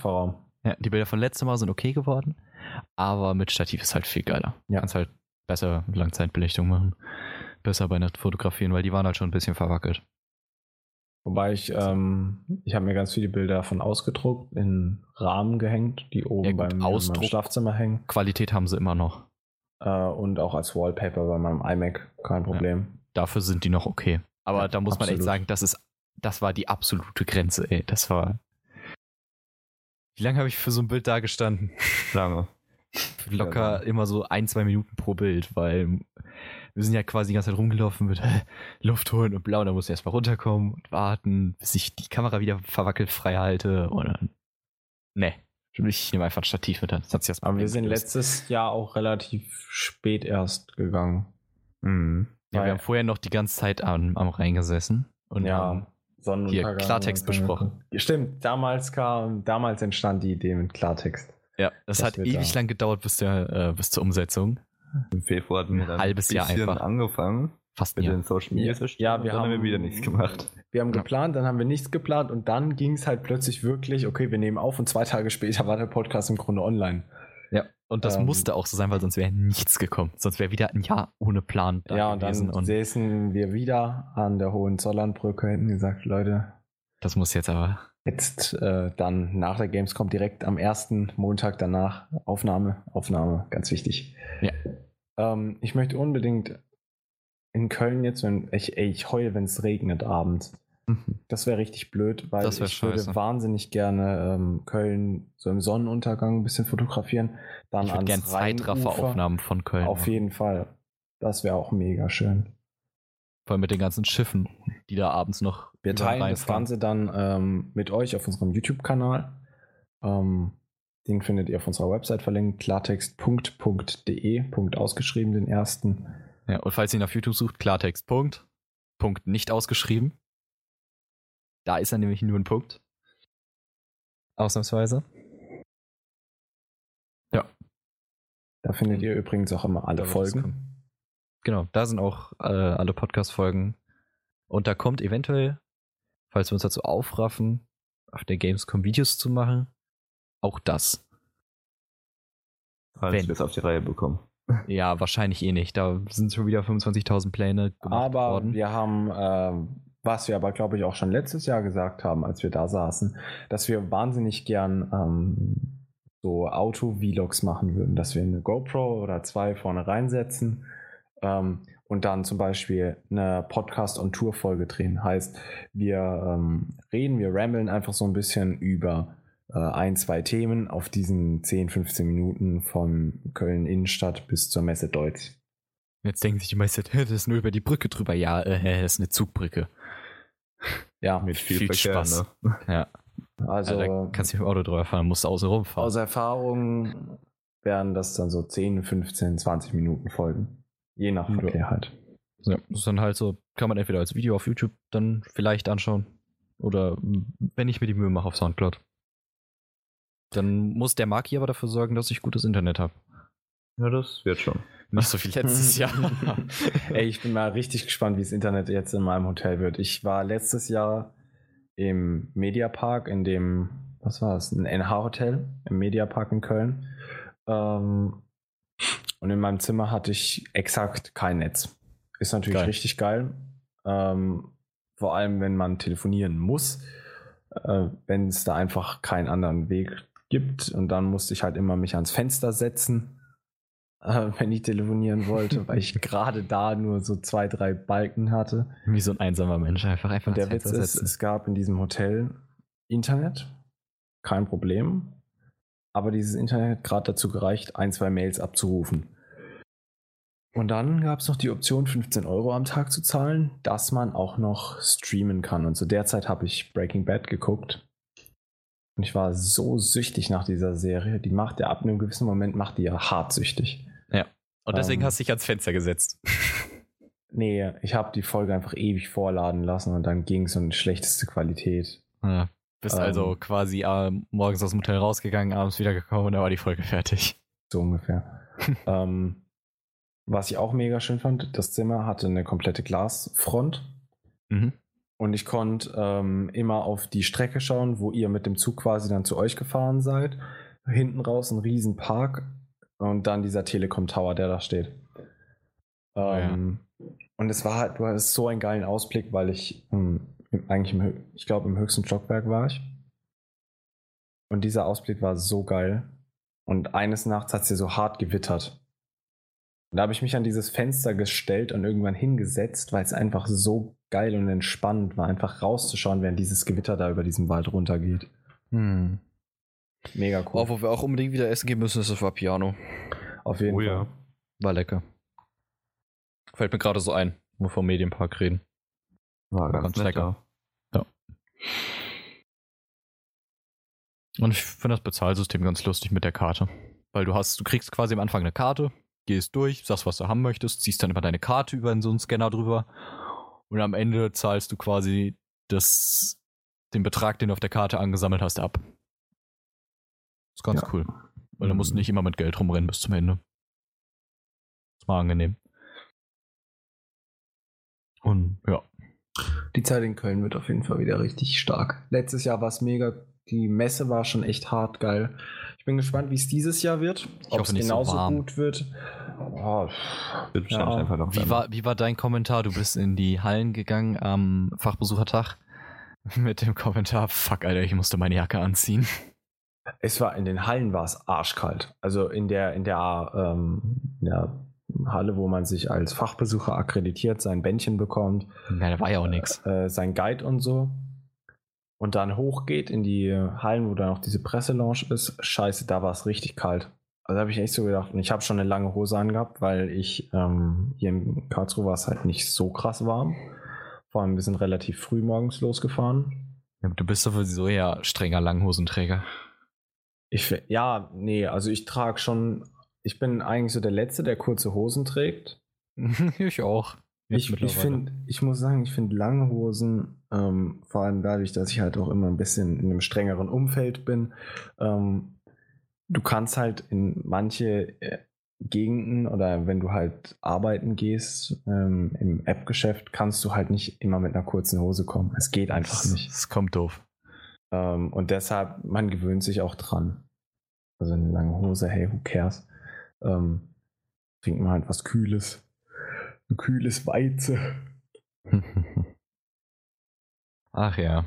ja, die Bilder von letztem Mal sind okay geworden, aber mit Stativ ist halt viel geiler. Ja. Kannst halt besser Langzeitbelichtung machen, besser bei Nacht fotografieren, weil die waren halt schon ein bisschen verwackelt. Wobei ich, ähm, ich habe mir ganz viele Bilder davon ausgedruckt, in Rahmen gehängt, die oben Ja, beim, Ausdruck- Schlafzimmer hängen. Qualität haben sie immer noch. Äh, und auch als Wallpaper bei meinem iMac, kein Problem. Dafür sind die noch okay. Aber Ja, da muss man echt absolut. sagen, das ist, das war die absolute Grenze, ey. Das war. Wie lange habe ich für so ein Bild da gestanden? [LAUGHS] Lange. Locker immer so ein, zwei Minuten pro Bild, weil wir sind ja quasi die ganze Zeit rumgelaufen mit äh, Luft holen und blau, da musst du erstmal runterkommen und warten, bis ich die Kamera wieder verwackelt frei halte und dann. Ne. Ich nehme einfach ein Stativ mit, das hat sich erstmal Aber wir sind gelöst. letztes Jahr auch relativ spät erst gegangen. Mhm. Ja, wir haben vorher noch die ganze Zeit am, am Rhein gesessen und ja, hier Klartext besprochen. Stimmt, damals kam, damals entstand die Idee mit Klartext. Ja, das, Das hat ewig da. lang gedauert bis, der, äh, bis zur Umsetzung. Im Februar hatten wir dann Halbes Jahr bisschen einfach. angefangen Fast mit ein Jahr. den Social Media Ja, wir dann haben wir haben- wieder nichts gemacht. [LAUGHS] Wir haben geplant, dann haben wir nichts geplant und dann ging es halt plötzlich wirklich, okay, wir nehmen auf und zwei Tage später war der Podcast im Grunde online. Ja, und das Ähm, musste auch so sein, weil sonst wäre nichts gekommen. Sonst wäre wieder ein Jahr ohne Plan da ja, und gewesen. dann Und säßen wir wieder an der Hohenzollernbrücke, hätten gesagt, Leute, das muss jetzt aber. Jetzt äh, dann nach der Gamescom direkt am ersten Montag danach Aufnahme, Aufnahme, ganz wichtig. Ja. Ähm, ich möchte unbedingt in Köln jetzt, wenn ich, ey, ich heule, wenn es regnet abends. Das wäre richtig blöd, weil ich würde scheiße. wahnsinnig gerne ähm, Köln so im Sonnenuntergang ein bisschen fotografieren. Dann Ich würde gerne. Zeitrafferaufnahmen von Köln. Auf machen. jeden Fall. Das wäre auch mega schön. Vor allem mit den ganzen Schiffen, die da abends noch. Wir teilen das. Ganze dann ähm, mit euch auf unserem YouTube-Kanal. Ähm, den findet ihr auf unserer Website verlinkt, klartext.de, Punkt ausgeschrieben, den ersten. Ja, und falls ihr ihn auf YouTube sucht, Klartext. Punkt. Punkt nicht ausgeschrieben. Da ist er nämlich nur ein Punkt. Ausnahmsweise. Da findet ihr übrigens auch immer alle Folgen. Genau, da sind auch äh, alle Podcast-Folgen. Und da kommt eventuell, falls wir uns dazu aufraffen, auf der Gamescom Videos zu machen, auch das. Falls Wenn. wir es auf die Reihe bekommen. [LAUGHS] Ja, wahrscheinlich eh nicht. Da sind schon wieder 25.000 Pläne gemacht Aber worden. wir haben, ähm, was wir aber glaube ich auch schon letztes Jahr gesagt haben, als wir da saßen, dass wir wahnsinnig gern ähm, so Auto-Vlogs machen würden, dass wir eine GoPro oder zwei vorne reinsetzen ähm, und dann zum Beispiel eine Podcast- und Tour-Folge drehen. Heißt, wir ähm, reden, wir rambeln einfach so ein bisschen über äh, ein, zwei Themen auf diesen 10, 15 Minuten von Köln Innenstadt bis zur Messe Deutz. Jetzt denken sich die meisten, das ist nur über die Brücke drüber. Ja, äh, das ist eine Zugbrücke. [LAUGHS] Ja, Mit viel, Viel Verkehr, Spaß. Ne? Ja, [LAUGHS] also da kannst du mit dem Auto drüber fahren, musst du außen rumfahren. aus Erfahrung werden das dann so 10, 15, 20 Minuten Folgen. Je nach. Verkehr halt. Ja, das ist dann halt so, kann man entweder als Video auf YouTube dann vielleicht anschauen oder wenn ich mir die Mühe mache auf Soundcloud. Dann muss der Marki aber dafür sorgen, dass ich gutes Internet habe. Ja, das wird schon. Nicht so viel letztes Jahr. [LAUGHS] Ey, ich bin mal richtig gespannt, wie das Internet jetzt in meinem Hotel wird. Ich war letztes Jahr im Mediapark, in dem, was war das, ein NH-Hotel im Mediapark in Köln. Ähm, und in meinem Zimmer hatte ich exakt kein Netz. Ist natürlich Geil. richtig geil. Ähm, vor allem, wenn man telefonieren muss. äh, wenn es da einfach keinen anderen Weg gibt. Und dann musste ich halt immer mich ans Fenster setzen, äh, [LAUGHS] wenn ich telefonieren wollte, [LAUGHS] weil ich gerade da nur so zwei, drei Balken hatte. Wie so ein einsamer Mensch, einfach einfach der Witz Fenster ist, setzen. es gab in diesem Hotel Internet, kein Problem. Aber dieses Internet hat gerade dazu gereicht, ein, zwei Mails abzurufen. Und dann gab es noch die Option, 15 Euro am Tag zu zahlen, dass man auch noch streamen kann. Und zu der Zeit habe ich Breaking Bad geguckt. Und ich war so süchtig nach dieser Serie. Die macht ja ab einem gewissen Moment macht die ja hart süchtig. Und deswegen ähm, hast du dich ans Fenster gesetzt. [LAUGHS] Nee, ich habe die Folge einfach ewig vorladen lassen und dann ging es um die schlechteste Qualität. Ja. Bist Ähm. also quasi äh, morgens aus dem Hotel rausgegangen, abends wiedergekommen und da war die Folge fertig. So ungefähr. [LAUGHS] ähm, was ich auch mega schön fand, das Zimmer hatte eine komplette Glasfront Mhm. und ich konnte ähm, immer auf die Strecke schauen, wo ihr mit dem Zug quasi dann zu euch gefahren seid. Hinten raus ein riesen Park und dann dieser Telekom Tower, der da steht. Oh ja. Ähm, Und es war halt, du hattest so einen geilen Ausblick, weil ich ähm, im- eigentlich, im, ich glaube, im höchsten Stockwerk war ich. Und dieser Ausblick war so geil. Und eines Nachts hat es hier so hart gewittert. Und da habe ich mich an dieses Fenster gestellt und irgendwann hingesetzt, weil es einfach so geil und entspannend war, einfach rauszuschauen, während dieses Gewitter da über diesem Wald runtergeht. Hm. Mega cool. Oh, wo wir auch unbedingt wieder essen gehen müssen, ist das Vapiano. Auf jeden Oh Fall. ja. War lecker. Fällt mir gerade so ein, wo wir vom Medienpark reden. War ganz, Ganz nett, lecker. ja. Und ich finde das Bezahlsystem ganz lustig mit der Karte. Weil du hast, du kriegst quasi am Anfang eine Karte, gehst durch, sagst, was du haben möchtest, ziehst dann über deine Karte über in so einen Scanner drüber und am Ende zahlst du quasi das, den Betrag, den du auf der Karte angesammelt hast, ab. Ist ganz Ja. cool. Weil du musst Mhm. nicht immer mit Geld rumrennen bis zum Ende. Ist mal angenehm. Und ja. Die Zeit in Köln wird auf jeden Fall wieder richtig stark. Letztes Jahr war es mega. Die Messe war schon echt hart geil. Ich bin gespannt, wie es dieses Jahr wird. Ob hoffe es nicht so genauso warm. gut wird. Oh, Ja. einfach noch Wie war, wie war dein Kommentar? Du bist in die Hallen gegangen am Fachbesuchertag [LAUGHS] mit dem Kommentar, fuck, Alter, ich musste meine Jacke anziehen. es war in den Hallen war es arschkalt. Also in der in der, ähm, in der Halle, wo man sich als Fachbesucher akkreditiert, sein Bändchen bekommt, Ja, da war ja auch nix. äh, sein Guide und so. Und dann hochgeht in die Hallen, wo da noch diese Presselounge ist. Scheiße, da war es richtig kalt. Also habe ich echt so gedacht, und ich habe schon eine lange Hose angehabt, weil ich ähm, hier in Karlsruhe war es halt nicht so krass warm. Vor allem wir sind relativ früh morgens losgefahren. Ja, du bist doch sowieso ja strenger Langhosenträger. Ich, ja, nee, also ich trage schon, ich bin eigentlich so der Letzte, der kurze Hosen trägt. [LAUGHS] ich auch. Ich, ich finde, ich muss sagen, ich finde lange Hosen, ähm, vor allem dadurch, dass ich halt auch immer ein bisschen in einem strengeren Umfeld bin, ähm, du kannst halt in manche äh, Gegenden oder wenn du halt arbeiten gehst ähm, im App-Geschäft, kannst du halt nicht immer mit einer kurzen Hose kommen. Es geht einfach Es- nicht. Es kommt doof. Ähm, und deshalb, man gewöhnt sich auch dran. Also eine lange Hose, hey, who cares? Ähm, trinkt man halt was Kühles. Ein kühles Weize. [LAUGHS] Ach ja.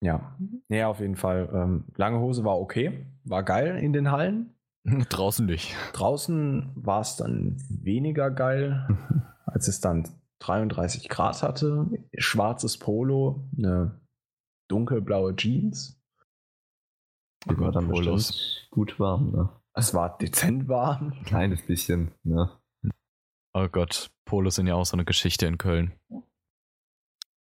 Ja. Ja, auf jeden Fall. Ähm, lange Hose war okay. War geil in den Hallen. [LAUGHS] Draußen nicht. Draußen war es dann weniger geil, [LAUGHS] als es dann 33 Grad hatte. Schwarzes Polo, eine dunkelblaue Jeans. Die war dann Polos. bestimmt gut warm, ne? Es war dezent warm. Ein kleines bisschen, ne? Oh Gott, Polos sind ja auch so eine Geschichte in Köln.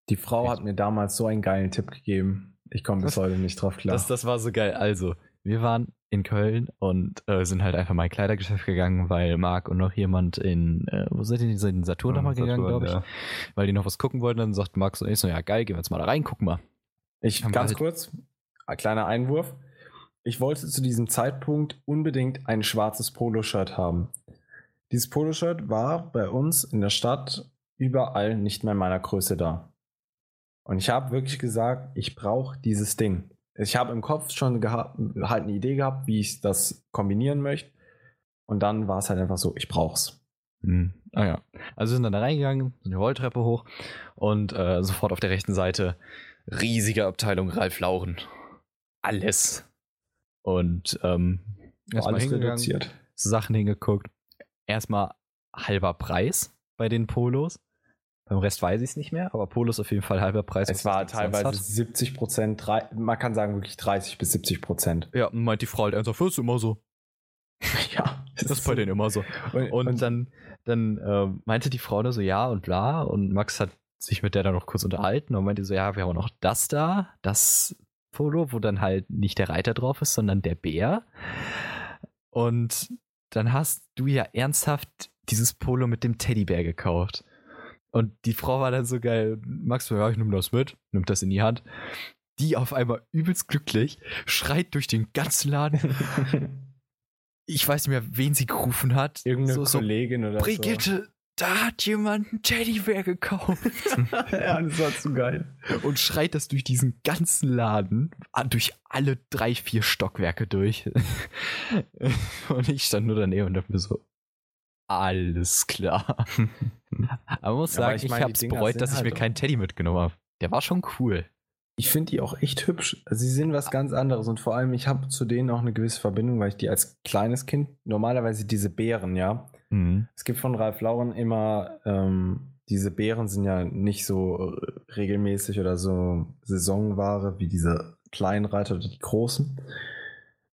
Die Frau Echt? hat mir damals so einen geilen Tipp gegeben. Ich komme bis heute nicht drauf klar. Das, das war so geil. Also, wir waren in Köln und äh, sind halt einfach mal in Kleidergeschäft gegangen, weil Marc und noch jemand in, äh, wo seid ihr, in den Saturn nochmal gegangen, glaube ich, Ja. weil die noch was gucken wollten. Dann sagt Marc so, ich so, ja geil, gehen wir jetzt mal da rein, guck mal. Ich Haben ganz halt- kurz, ein kleiner Einwurf. Ich wollte zu diesem Zeitpunkt unbedingt ein schwarzes Poloshirt haben. Dieses Poloshirt war bei uns in der Stadt überall nicht mehr in meiner Größe da. Und ich habe wirklich gesagt, ich brauche dieses Ding. Ich habe im Kopf schon halt eine Idee gehabt, wie ich das kombinieren möchte. Und dann war es halt einfach so, ich brauch's. Hm. Ah ja. Also sind dann da reingegangen, sind die Rolltreppe hoch und äh, sofort auf der rechten Seite riesige Abteilung Ralf Lauren. Alles. Und ähm, erstmal Alles reduziert. Sachen hingeguckt. Erstmal halber Preis bei den Polos. Beim Rest weiß ich es nicht mehr, aber Polos auf jeden Fall halber Preis. Es war das teilweise hat. 70 Prozent, man kann sagen wirklich 30 bis 70 Prozent. Ja, und meint die Frau halt ernsthaft, das ist immer so. [LAUGHS] Ja, Das ist bei denen immer so. Und, Und, dann, dann ähm, meinte die Frau da so, ja und bla. Und Max hat sich mit der dann noch kurz unterhalten und meinte so, ja, wir haben auch noch das da, das Polo, wo dann halt nicht der Reiter drauf ist, sondern der Bär. Und dann hast du ja ernsthaft dieses Polo mit dem Teddybär gekauft. Und die Frau war dann so geil. Max so, ja, ich nehme das mit, nimmt das in die Hand. Die auf einmal übelst glücklich, schreit durch den ganzen Laden. [LAUGHS] Ich weiß nicht mehr, wen sie gerufen hat. Irgendeine so, so, Kollegin oder Brigitte, da hat jemand einen Teddybär gekauft. [LAUGHS] ja, das war zu geil. und schreit das durch diesen ganzen Laden, ah, durch alle drei, vier Stockwerke durch. [LAUGHS] und ich stand nur daneben und dachte mir so, alles klar. [LAUGHS] Aber muss Ja, sagen, ich ich, hab's Dinger bereut, dass ich halt mir keinen Teddy mitgenommen habe. Der war schon cool. Ich finde die auch echt hübsch. Sie sind was ganz anderes und vor allem, ich habe zu denen auch eine gewisse Verbindung, weil ich die als kleines Kind, normalerweise diese Bären, ja. Es gibt von Ralf Lauren immer, ähm, diese Bären sind ja nicht so äh, regelmäßig oder so Saisonware wie diese kleinen Reiter oder die großen,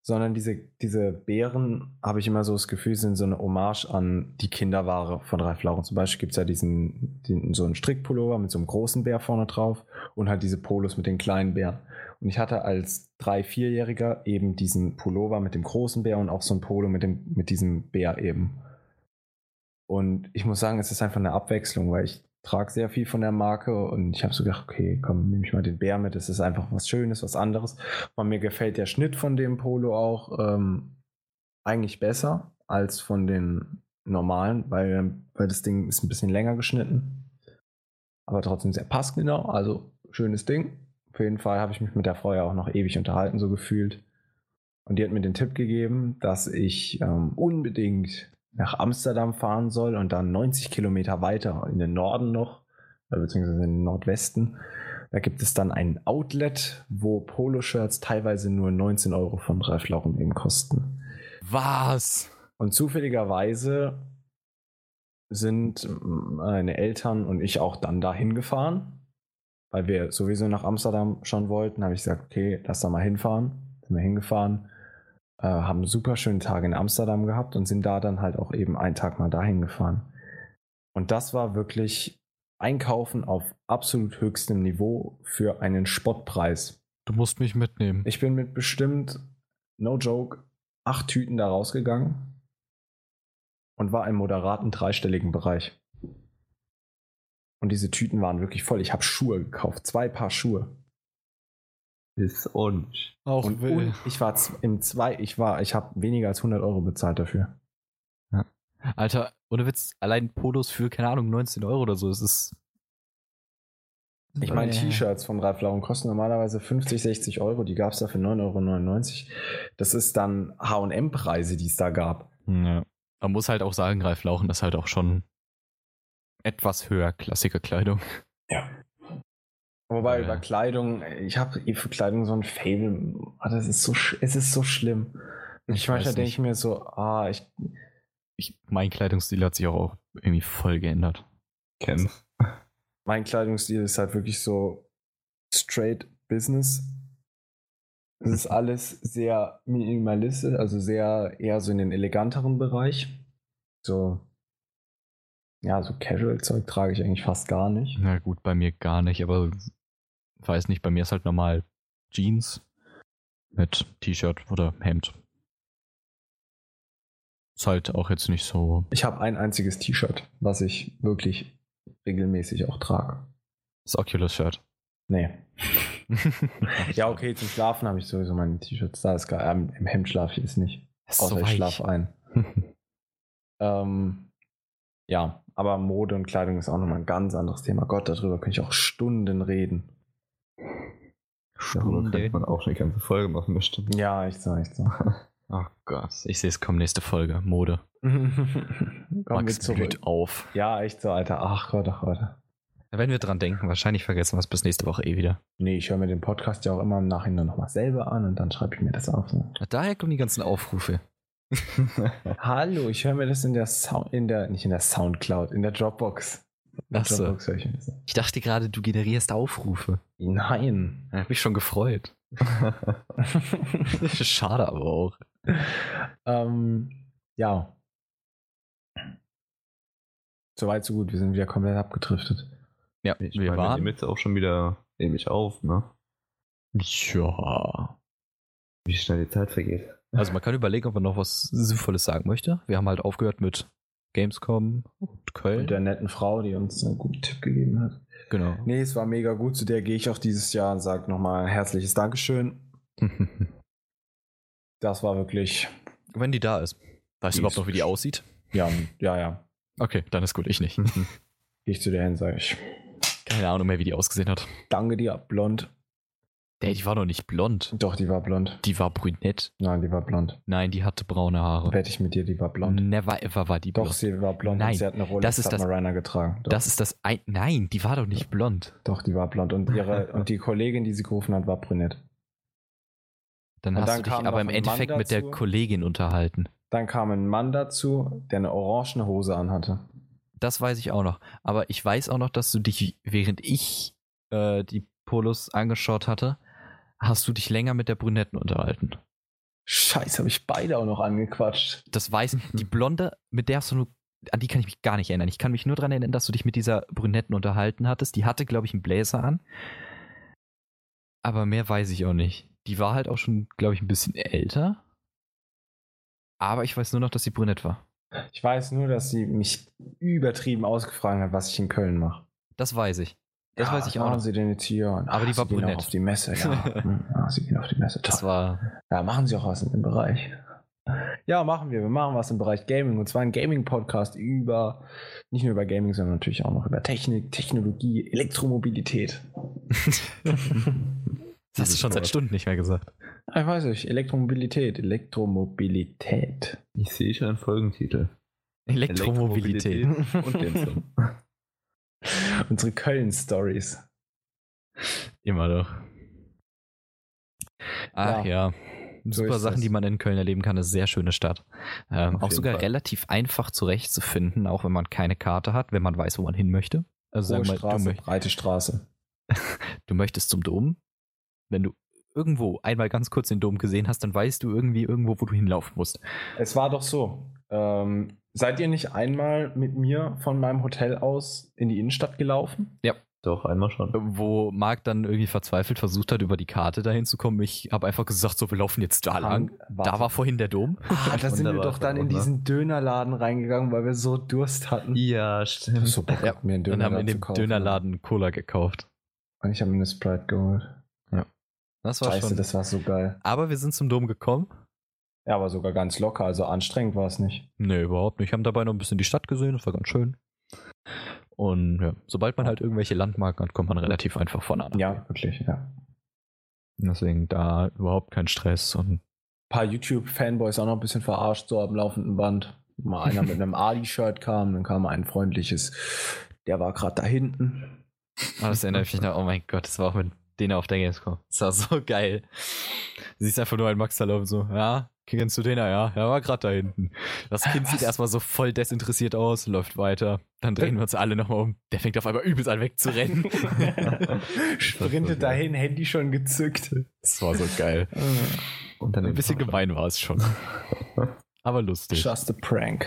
sondern diese, diese Bären, habe ich immer so das Gefühl, sind so eine Hommage an die Kinderware von Ralf Lauren. Zum Beispiel gibt es ja diesen, den, so einen Strickpullover mit so einem großen Bär vorne drauf und halt diese Polos mit den kleinen Bären. Und ich hatte als drei, vierjähriger eben diesen Pullover mit dem großen Bär und auch so ein Polo mit, dem, mit diesem Bär eben. Und ich muss sagen, es ist einfach eine Abwechslung, weil ich trage sehr viel von der Marke und ich habe so gedacht, okay, komm, nehme ich mal den Bär mit. Es ist einfach was Schönes, was anderes. Und mir gefällt der Schnitt von dem Polo auch ähm, eigentlich besser als von den normalen, weil, weil das Ding ist ein bisschen länger geschnitten. Aber trotzdem sehr passgenau. Also schönes Ding. Auf jeden Fall habe ich mich mit der Frau ja auch noch ewig unterhalten, so gefühlt. Und die hat mir den Tipp gegeben, dass ich ähm, unbedingt nach Amsterdam fahren soll und dann 90 Kilometer weiter in den Norden noch, äh, beziehungsweise in den Nordwesten. Da gibt es dann ein Outlet, wo Poloshirts teilweise nur 19 Euro von Ralf Lauren eben kosten. Was? Und zufälligerweise sind meine Eltern und ich auch dann dahin gefahren, weil wir sowieso nach Amsterdam schon wollten. habe ich gesagt, okay, lass da mal hinfahren. Sind wir hingefahren, äh, haben einen super schönen Tag in Amsterdam gehabt und sind da dann halt auch eben einen Tag mal dahin gefahren. Und das war wirklich Einkaufen auf absolut höchstem Niveau für einen Spottpreis. Du musst mich mitnehmen. Ich bin mit bestimmt, no joke, acht Tüten da rausgegangen und war im moderaten dreistelligen Bereich. Und diese Tüten waren wirklich voll. Ich habe Schuhe gekauft, zwei Paar Schuhe. Ist und. Auch Und, will. und ich war im zwei, ich war, ich habe weniger als 100 Euro bezahlt dafür. Alter, ohne Witz, allein Polos für, keine Ahnung, 19 Euro oder so. Es ist. Ich meine, Äh, T-Shirts von Ralf Lauren kosten normalerweise 50, 60 Euro. Die gab es da für 9,99 Euro. Das ist dann HM-Preise, die es da gab. Ja. Man muss halt auch sagen, Ralf Lauchen ist halt auch schon etwas höherklassige Kleidung. Ja. Wobei Ja. über Kleidung, ich habe für Kleidung so ein Fable. Ah, das ist so, es ist so schlimm. Ich Ich manchmal denke ich mir so, ah, ich, Ich, mein Kleidungsstil hat sich auch, auch irgendwie voll geändert. Ken. mein Kleidungsstil ist halt wirklich so straight Business. Es ist alles sehr minimalistisch, also sehr eher so in den eleganteren Bereich. So, ja, so Casual-Zeug trage ich eigentlich fast gar nicht. Na gut, bei mir gar nicht, aber weiß nicht, bei mir ist halt normal Jeans mit T-Shirt oder Hemd. Ist halt auch jetzt nicht so. Ich habe ein einziges T-Shirt, was ich wirklich regelmäßig auch trage. Das Oculus-Shirt. Nee. [LAUGHS] Ja, okay, zum Schlafen habe ich sowieso meine T-Shirts. Da ist gar, ähm, im Hemd schlafe ich jetzt nicht. Außer so ich schlafe ein. [LAUGHS] Ähm, ja, aber Mode und Kleidung ist auch nochmal ein ganz anderes Thema. Gott, darüber könnte ich auch Stunden reden. Darüber könnte man auch eine ganze Folge machen, bestimmt. Ja, echt so, echt so. [LAUGHS] Oh Gott, ich sehe es kommen, nächste Folge. Mode. [LAUGHS] Max zurück. blüht auf. Ja, echt so, Alter. Ach Gott, ach Gott. Da werden wir dran denken. Wahrscheinlich vergessen wir es bis nächste Woche eh wieder. Nee, ich höre mir den Podcast ja auch immer im Nachhinein nochmal selber an und dann schreibe ich mir das auf. Ne? Daher kommen die ganzen Aufrufe. [LAUGHS] Hallo, ich höre mir das in der Sound, in der, nicht in der Soundcloud, in der Dropbox. In Ach so. Dropbox höre ich. Ich dachte gerade, du generierst Aufrufe. Nein. Da hab mich schon gefreut. [LAUGHS] Schade aber auch. ähm, ja. Soweit, so gut. Wir sind wieder komplett abgedriftet. Ja, Ich wir meine, waren. jetzt auch schon wieder ähnlich auf, ne? Ja. Wie schnell die Zeit vergeht. Also man kann überlegen, ob man noch was Sinnvolles sagen möchte. Wir haben halt aufgehört mit Gamescom und Köln. Und der netten Frau, die uns einen guten Tipp gegeben hat. genau. Nee, es war mega gut. Zu der gehe ich auch dieses Jahr und sage nochmal herzliches Dankeschön. [LAUGHS] Das war wirklich, Wenn die da ist. Weißt du überhaupt noch, wie die aussieht? ja, ja, ja. Okay, dann ist gut, ich nicht. [LAUGHS] Gehe ich zu der hin, sage ich, Keine Ahnung mehr, wie die ausgesehen hat. danke dir, blond. Der, die war doch nicht blond. Doch, die war blond. Die war brünett. Nein, die war blond. Nein, die hatte braune Haare. Wette ich mit dir, die war blond. Never ever war die Doch, blond. sie war blond Nein, und sie hat eine Rolex das ist das- Submariner getragen. Doch, Das ist das ein. Nein, die war doch nicht blond. doch, die war blond. Und, ihre, [LAUGHS] und die Kollegin, die sie gerufen hat, war brünett. Dann Und hast dann du dich aber im Endeffekt Mann mit der dazu. Kollegin unterhalten. Dann kam ein Mann dazu, der eine orangene Hose anhatte. Das weiß ich auch noch. Aber ich weiß auch noch, dass du dich, während ich äh, die Polos angeschaut hatte, hast du dich länger mit der Brünetten unterhalten. Scheiße, habe ich beide auch noch angequatscht. Das weiß die Blonde, mit der hast du nur, an die kann ich mich gar nicht erinnern. Ich kann mich nur daran erinnern, dass du dich mit dieser Brünetten unterhalten hattest. Die hatte, glaube ich, einen Bläser an. Aber mehr weiß ich auch nicht. Die war halt auch schon, glaube ich, ein bisschen älter. Aber ich weiß nur noch, dass sie brünett war. Ich weiß nur, dass sie mich übertrieben ausgefragt hat, was ich in Köln mache. Das weiß ich. Das weiß ich auch machen noch. Sie denn jetzt hier? Und, Aber die ach, war Sie gehen auch brünett. auf die Messe, [LAUGHS] ja. Hm, ja. Sie gehen auf die Messe. Das Toll. war. Ja, machen Sie auch was in dem Bereich. Ja, machen wir. Wir machen was im Bereich Gaming. Und zwar ein Gaming-Podcast über, nicht nur über Gaming, sondern natürlich auch noch über Technik, Technologie, Elektromobilität. Das [LAUGHS] hast du schon seit Stunden nicht mehr gesagt. Ich weiß nicht, Elektromobilität, Elektromobilität. Ich sehe schon einen Folgentitel. Elektromobilität. Und Gamescom. [LAUGHS] [LAUGHS] Unsere Köln-Stories. Immer doch. Ach ja. so Super ist Sachen, das. die man in Köln erleben kann. Eine sehr schöne Stadt. Ähm, auch sogar Fall. relativ einfach zurechtzufinden, auch wenn man keine Karte hat, wenn man weiß, wo man hin möchte. Also Hohe sagen wir du, Straße, möcht, breite Straße. [LAUGHS] du möchtest zum Dom. Wenn du irgendwo einmal ganz kurz den Dom gesehen hast, dann weißt du irgendwie irgendwo, wo du hinlaufen musst. Es war doch so. Ähm, seid ihr nicht einmal mit mir von meinem Hotel aus in die Innenstadt gelaufen? Doch, einmal schon. Wo Marc dann irgendwie verzweifelt versucht hat, über die Karte dahin zu kommen. Ich habe einfach gesagt, so, wir laufen jetzt da lang. Da war vorhin der Dom. Ah, da sind wir doch dann in diesen Dönerladen reingegangen, weil wir so Durst hatten. Ja, stimmt. So Bock, Ja, mir einen Dann haben wir in dem kaufen. Dönerladen Cola gekauft. Und ich habe mir eine Sprite geholt. Das war Scheiße, schon. das war so geil. Aber wir sind zum Dom gekommen. Ja, aber sogar ganz locker, also anstrengend war es nicht. Nee, überhaupt nicht. Haben dabei noch ein bisschen die Stadt gesehen, das war ganz schön. Und ja, sobald man halt irgendwelche Landmarken hat, kommt man relativ einfach von an. Ja, wirklich, ja. Deswegen da überhaupt kein Stress und Ein paar YouTube-Fanboys auch noch ein bisschen verarscht, so am laufenden Band. Mal einer mit einem [LAUGHS] Adi-Shirt kam, dann kam ein freundliches, der war gerade da hinten. Ah, das erinnert mich noch, oh mein Gott, das war auch mit denen auf der Gamescom. Das war so geil. Du siehst einfach nur einen Max laufen, so, ja, kennst du den? Ja, er war gerade da hinten. Das Kind sieht was? erstmal so voll desinteressiert aus, läuft weiter. Dann drehen wir uns alle nochmal um. Der fängt auf einmal übelst an wegzurennen. [LAUGHS] Sprintet dahin, Handy schon gezückt. Das war so geil. [LAUGHS] Und dann Ein bisschen gemein war es schon. [LAUGHS] Aber lustig. Just a prank.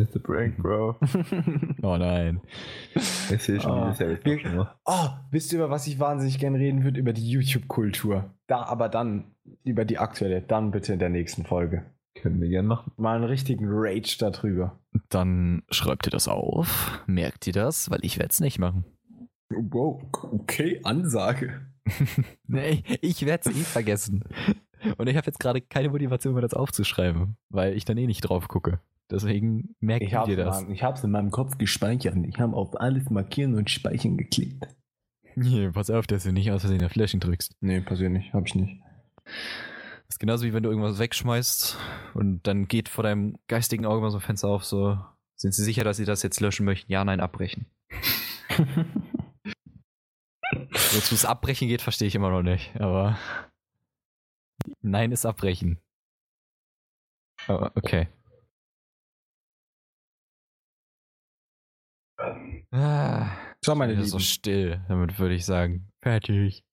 It's a prank, bro. [LAUGHS] Oh nein. Ich sehe schon, Ah, schon mal. Oh, wisst ihr, über was ich wahnsinnig gern reden würde? Über die YouTube-Kultur. Da, aber dann, über die aktuelle, dann bitte in der nächsten Folge. Können wir gern machen. Mal einen richtigen Rage darüber. Dann schreibt ihr das auf. Merkt ihr das? Weil ich werde es nicht machen. Wow, okay, Ansage. [LAUGHS] Nee, ich werde es eh vergessen. Und ich habe jetzt gerade keine Motivation mehr, das aufzuschreiben, weil ich dann eh nicht drauf gucke. Deswegen merkt Ich ihr habe das. es in meinem Kopf gespeichert. Ich habe auf alles markieren und speichern geklickt. Hier, pass auf, dass du nicht aus Versehen auf Flächen drückst. Nee, persönlich, habe ich nicht. Das ist genauso wie wenn du irgendwas wegschmeißt und dann geht vor deinem geistigen Auge mal so ein Fenster auf, so, sind sie sicher, dass sie das jetzt löschen möchten? Ja, nein, abbrechen. [LAUGHS] Wozu es abbrechen geht, verstehe ich immer noch nicht. Aber nein ist abbrechen. Aber okay. Ah, So, meine Lieben, so still. Damit würde ich sagen, fertig.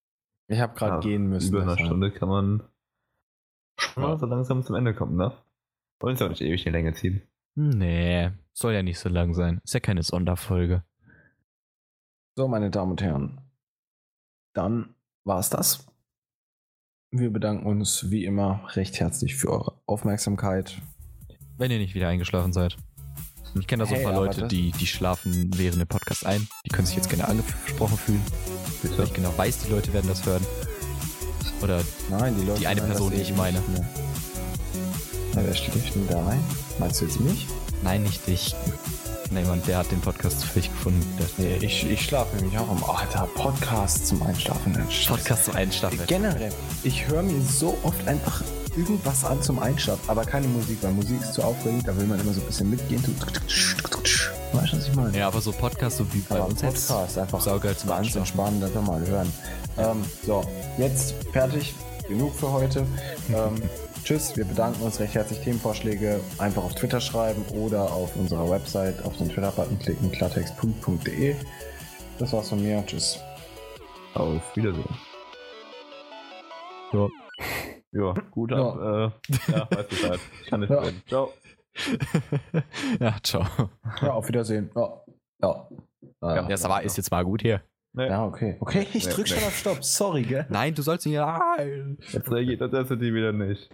ich habe gerade Ja, gehen müssen. Über eine deshalb. Stunde kann man schon mal so langsam zum Ende kommen, ne? Wollen es auch nicht ewig in die Länge ziehen. Nee, soll ja nicht so lang sein. Ist ja keine Sonderfolge. So, meine Damen und Herren, dann war es das. Wir bedanken uns wie immer recht herzlich für eure Aufmerksamkeit. Wenn ihr nicht wieder eingeschlafen seid. Ich kenne da so ein paar Leute, die, die schlafen während dem Podcast ein. Die können sich jetzt gerne angesprochen fühlen. Weil Bitte? ich genau weiß, die Leute werden das hören. Oder Nein, die Leute. Die eine Person, die ich meine. Na, wer schläft denn da ein? Meinst du jetzt mich? nein, nicht dich. Nee, Mann, der hat den Podcast für dich gefunden. Nee, ich, ich schlafe nämlich auch am. Alter, Podcast zum Einschlafen. Nein. Podcast zum Einschlafen. Generell, ich höre mir so oft einfach irgendwas an zum Einschlafen, aber keine Musik, weil Musik ist zu aufregend, da will man immer so ein bisschen mitgehen. Weißt du, was ich meine? Ja, aber so Podcast, so wie bei aber uns jetzt. Podcast einfach saugeil zum ganz Einschlafen. entspannen, einfach mal hören. Ähm, so, jetzt fertig, genug für heute. Ähm, tschüss, wir bedanken uns recht herzlich. Themenvorschläge einfach auf Twitter schreiben oder auf unserer Website auf den Twitter-Button klicken, klartext.de. Das war's von mir. Tschüss. Auf Wiedersehen. Ja. [LAUGHS] Ja, gut ab. Äh, ja, weiß Bescheid. Ich kann nicht Ja. reden. Ciao. [LAUGHS] ja, ciao. Ja, auf Wiedersehen. Ja. Ja. Ah, Ja, das war, ist jetzt mal gut hier. Nee. Ja, okay. Okay, ich Nee, drück schon nee. auf Stopp. Sorry, gell? Nein, du sollst nicht. Jetzt reagiert das erste die wieder nicht.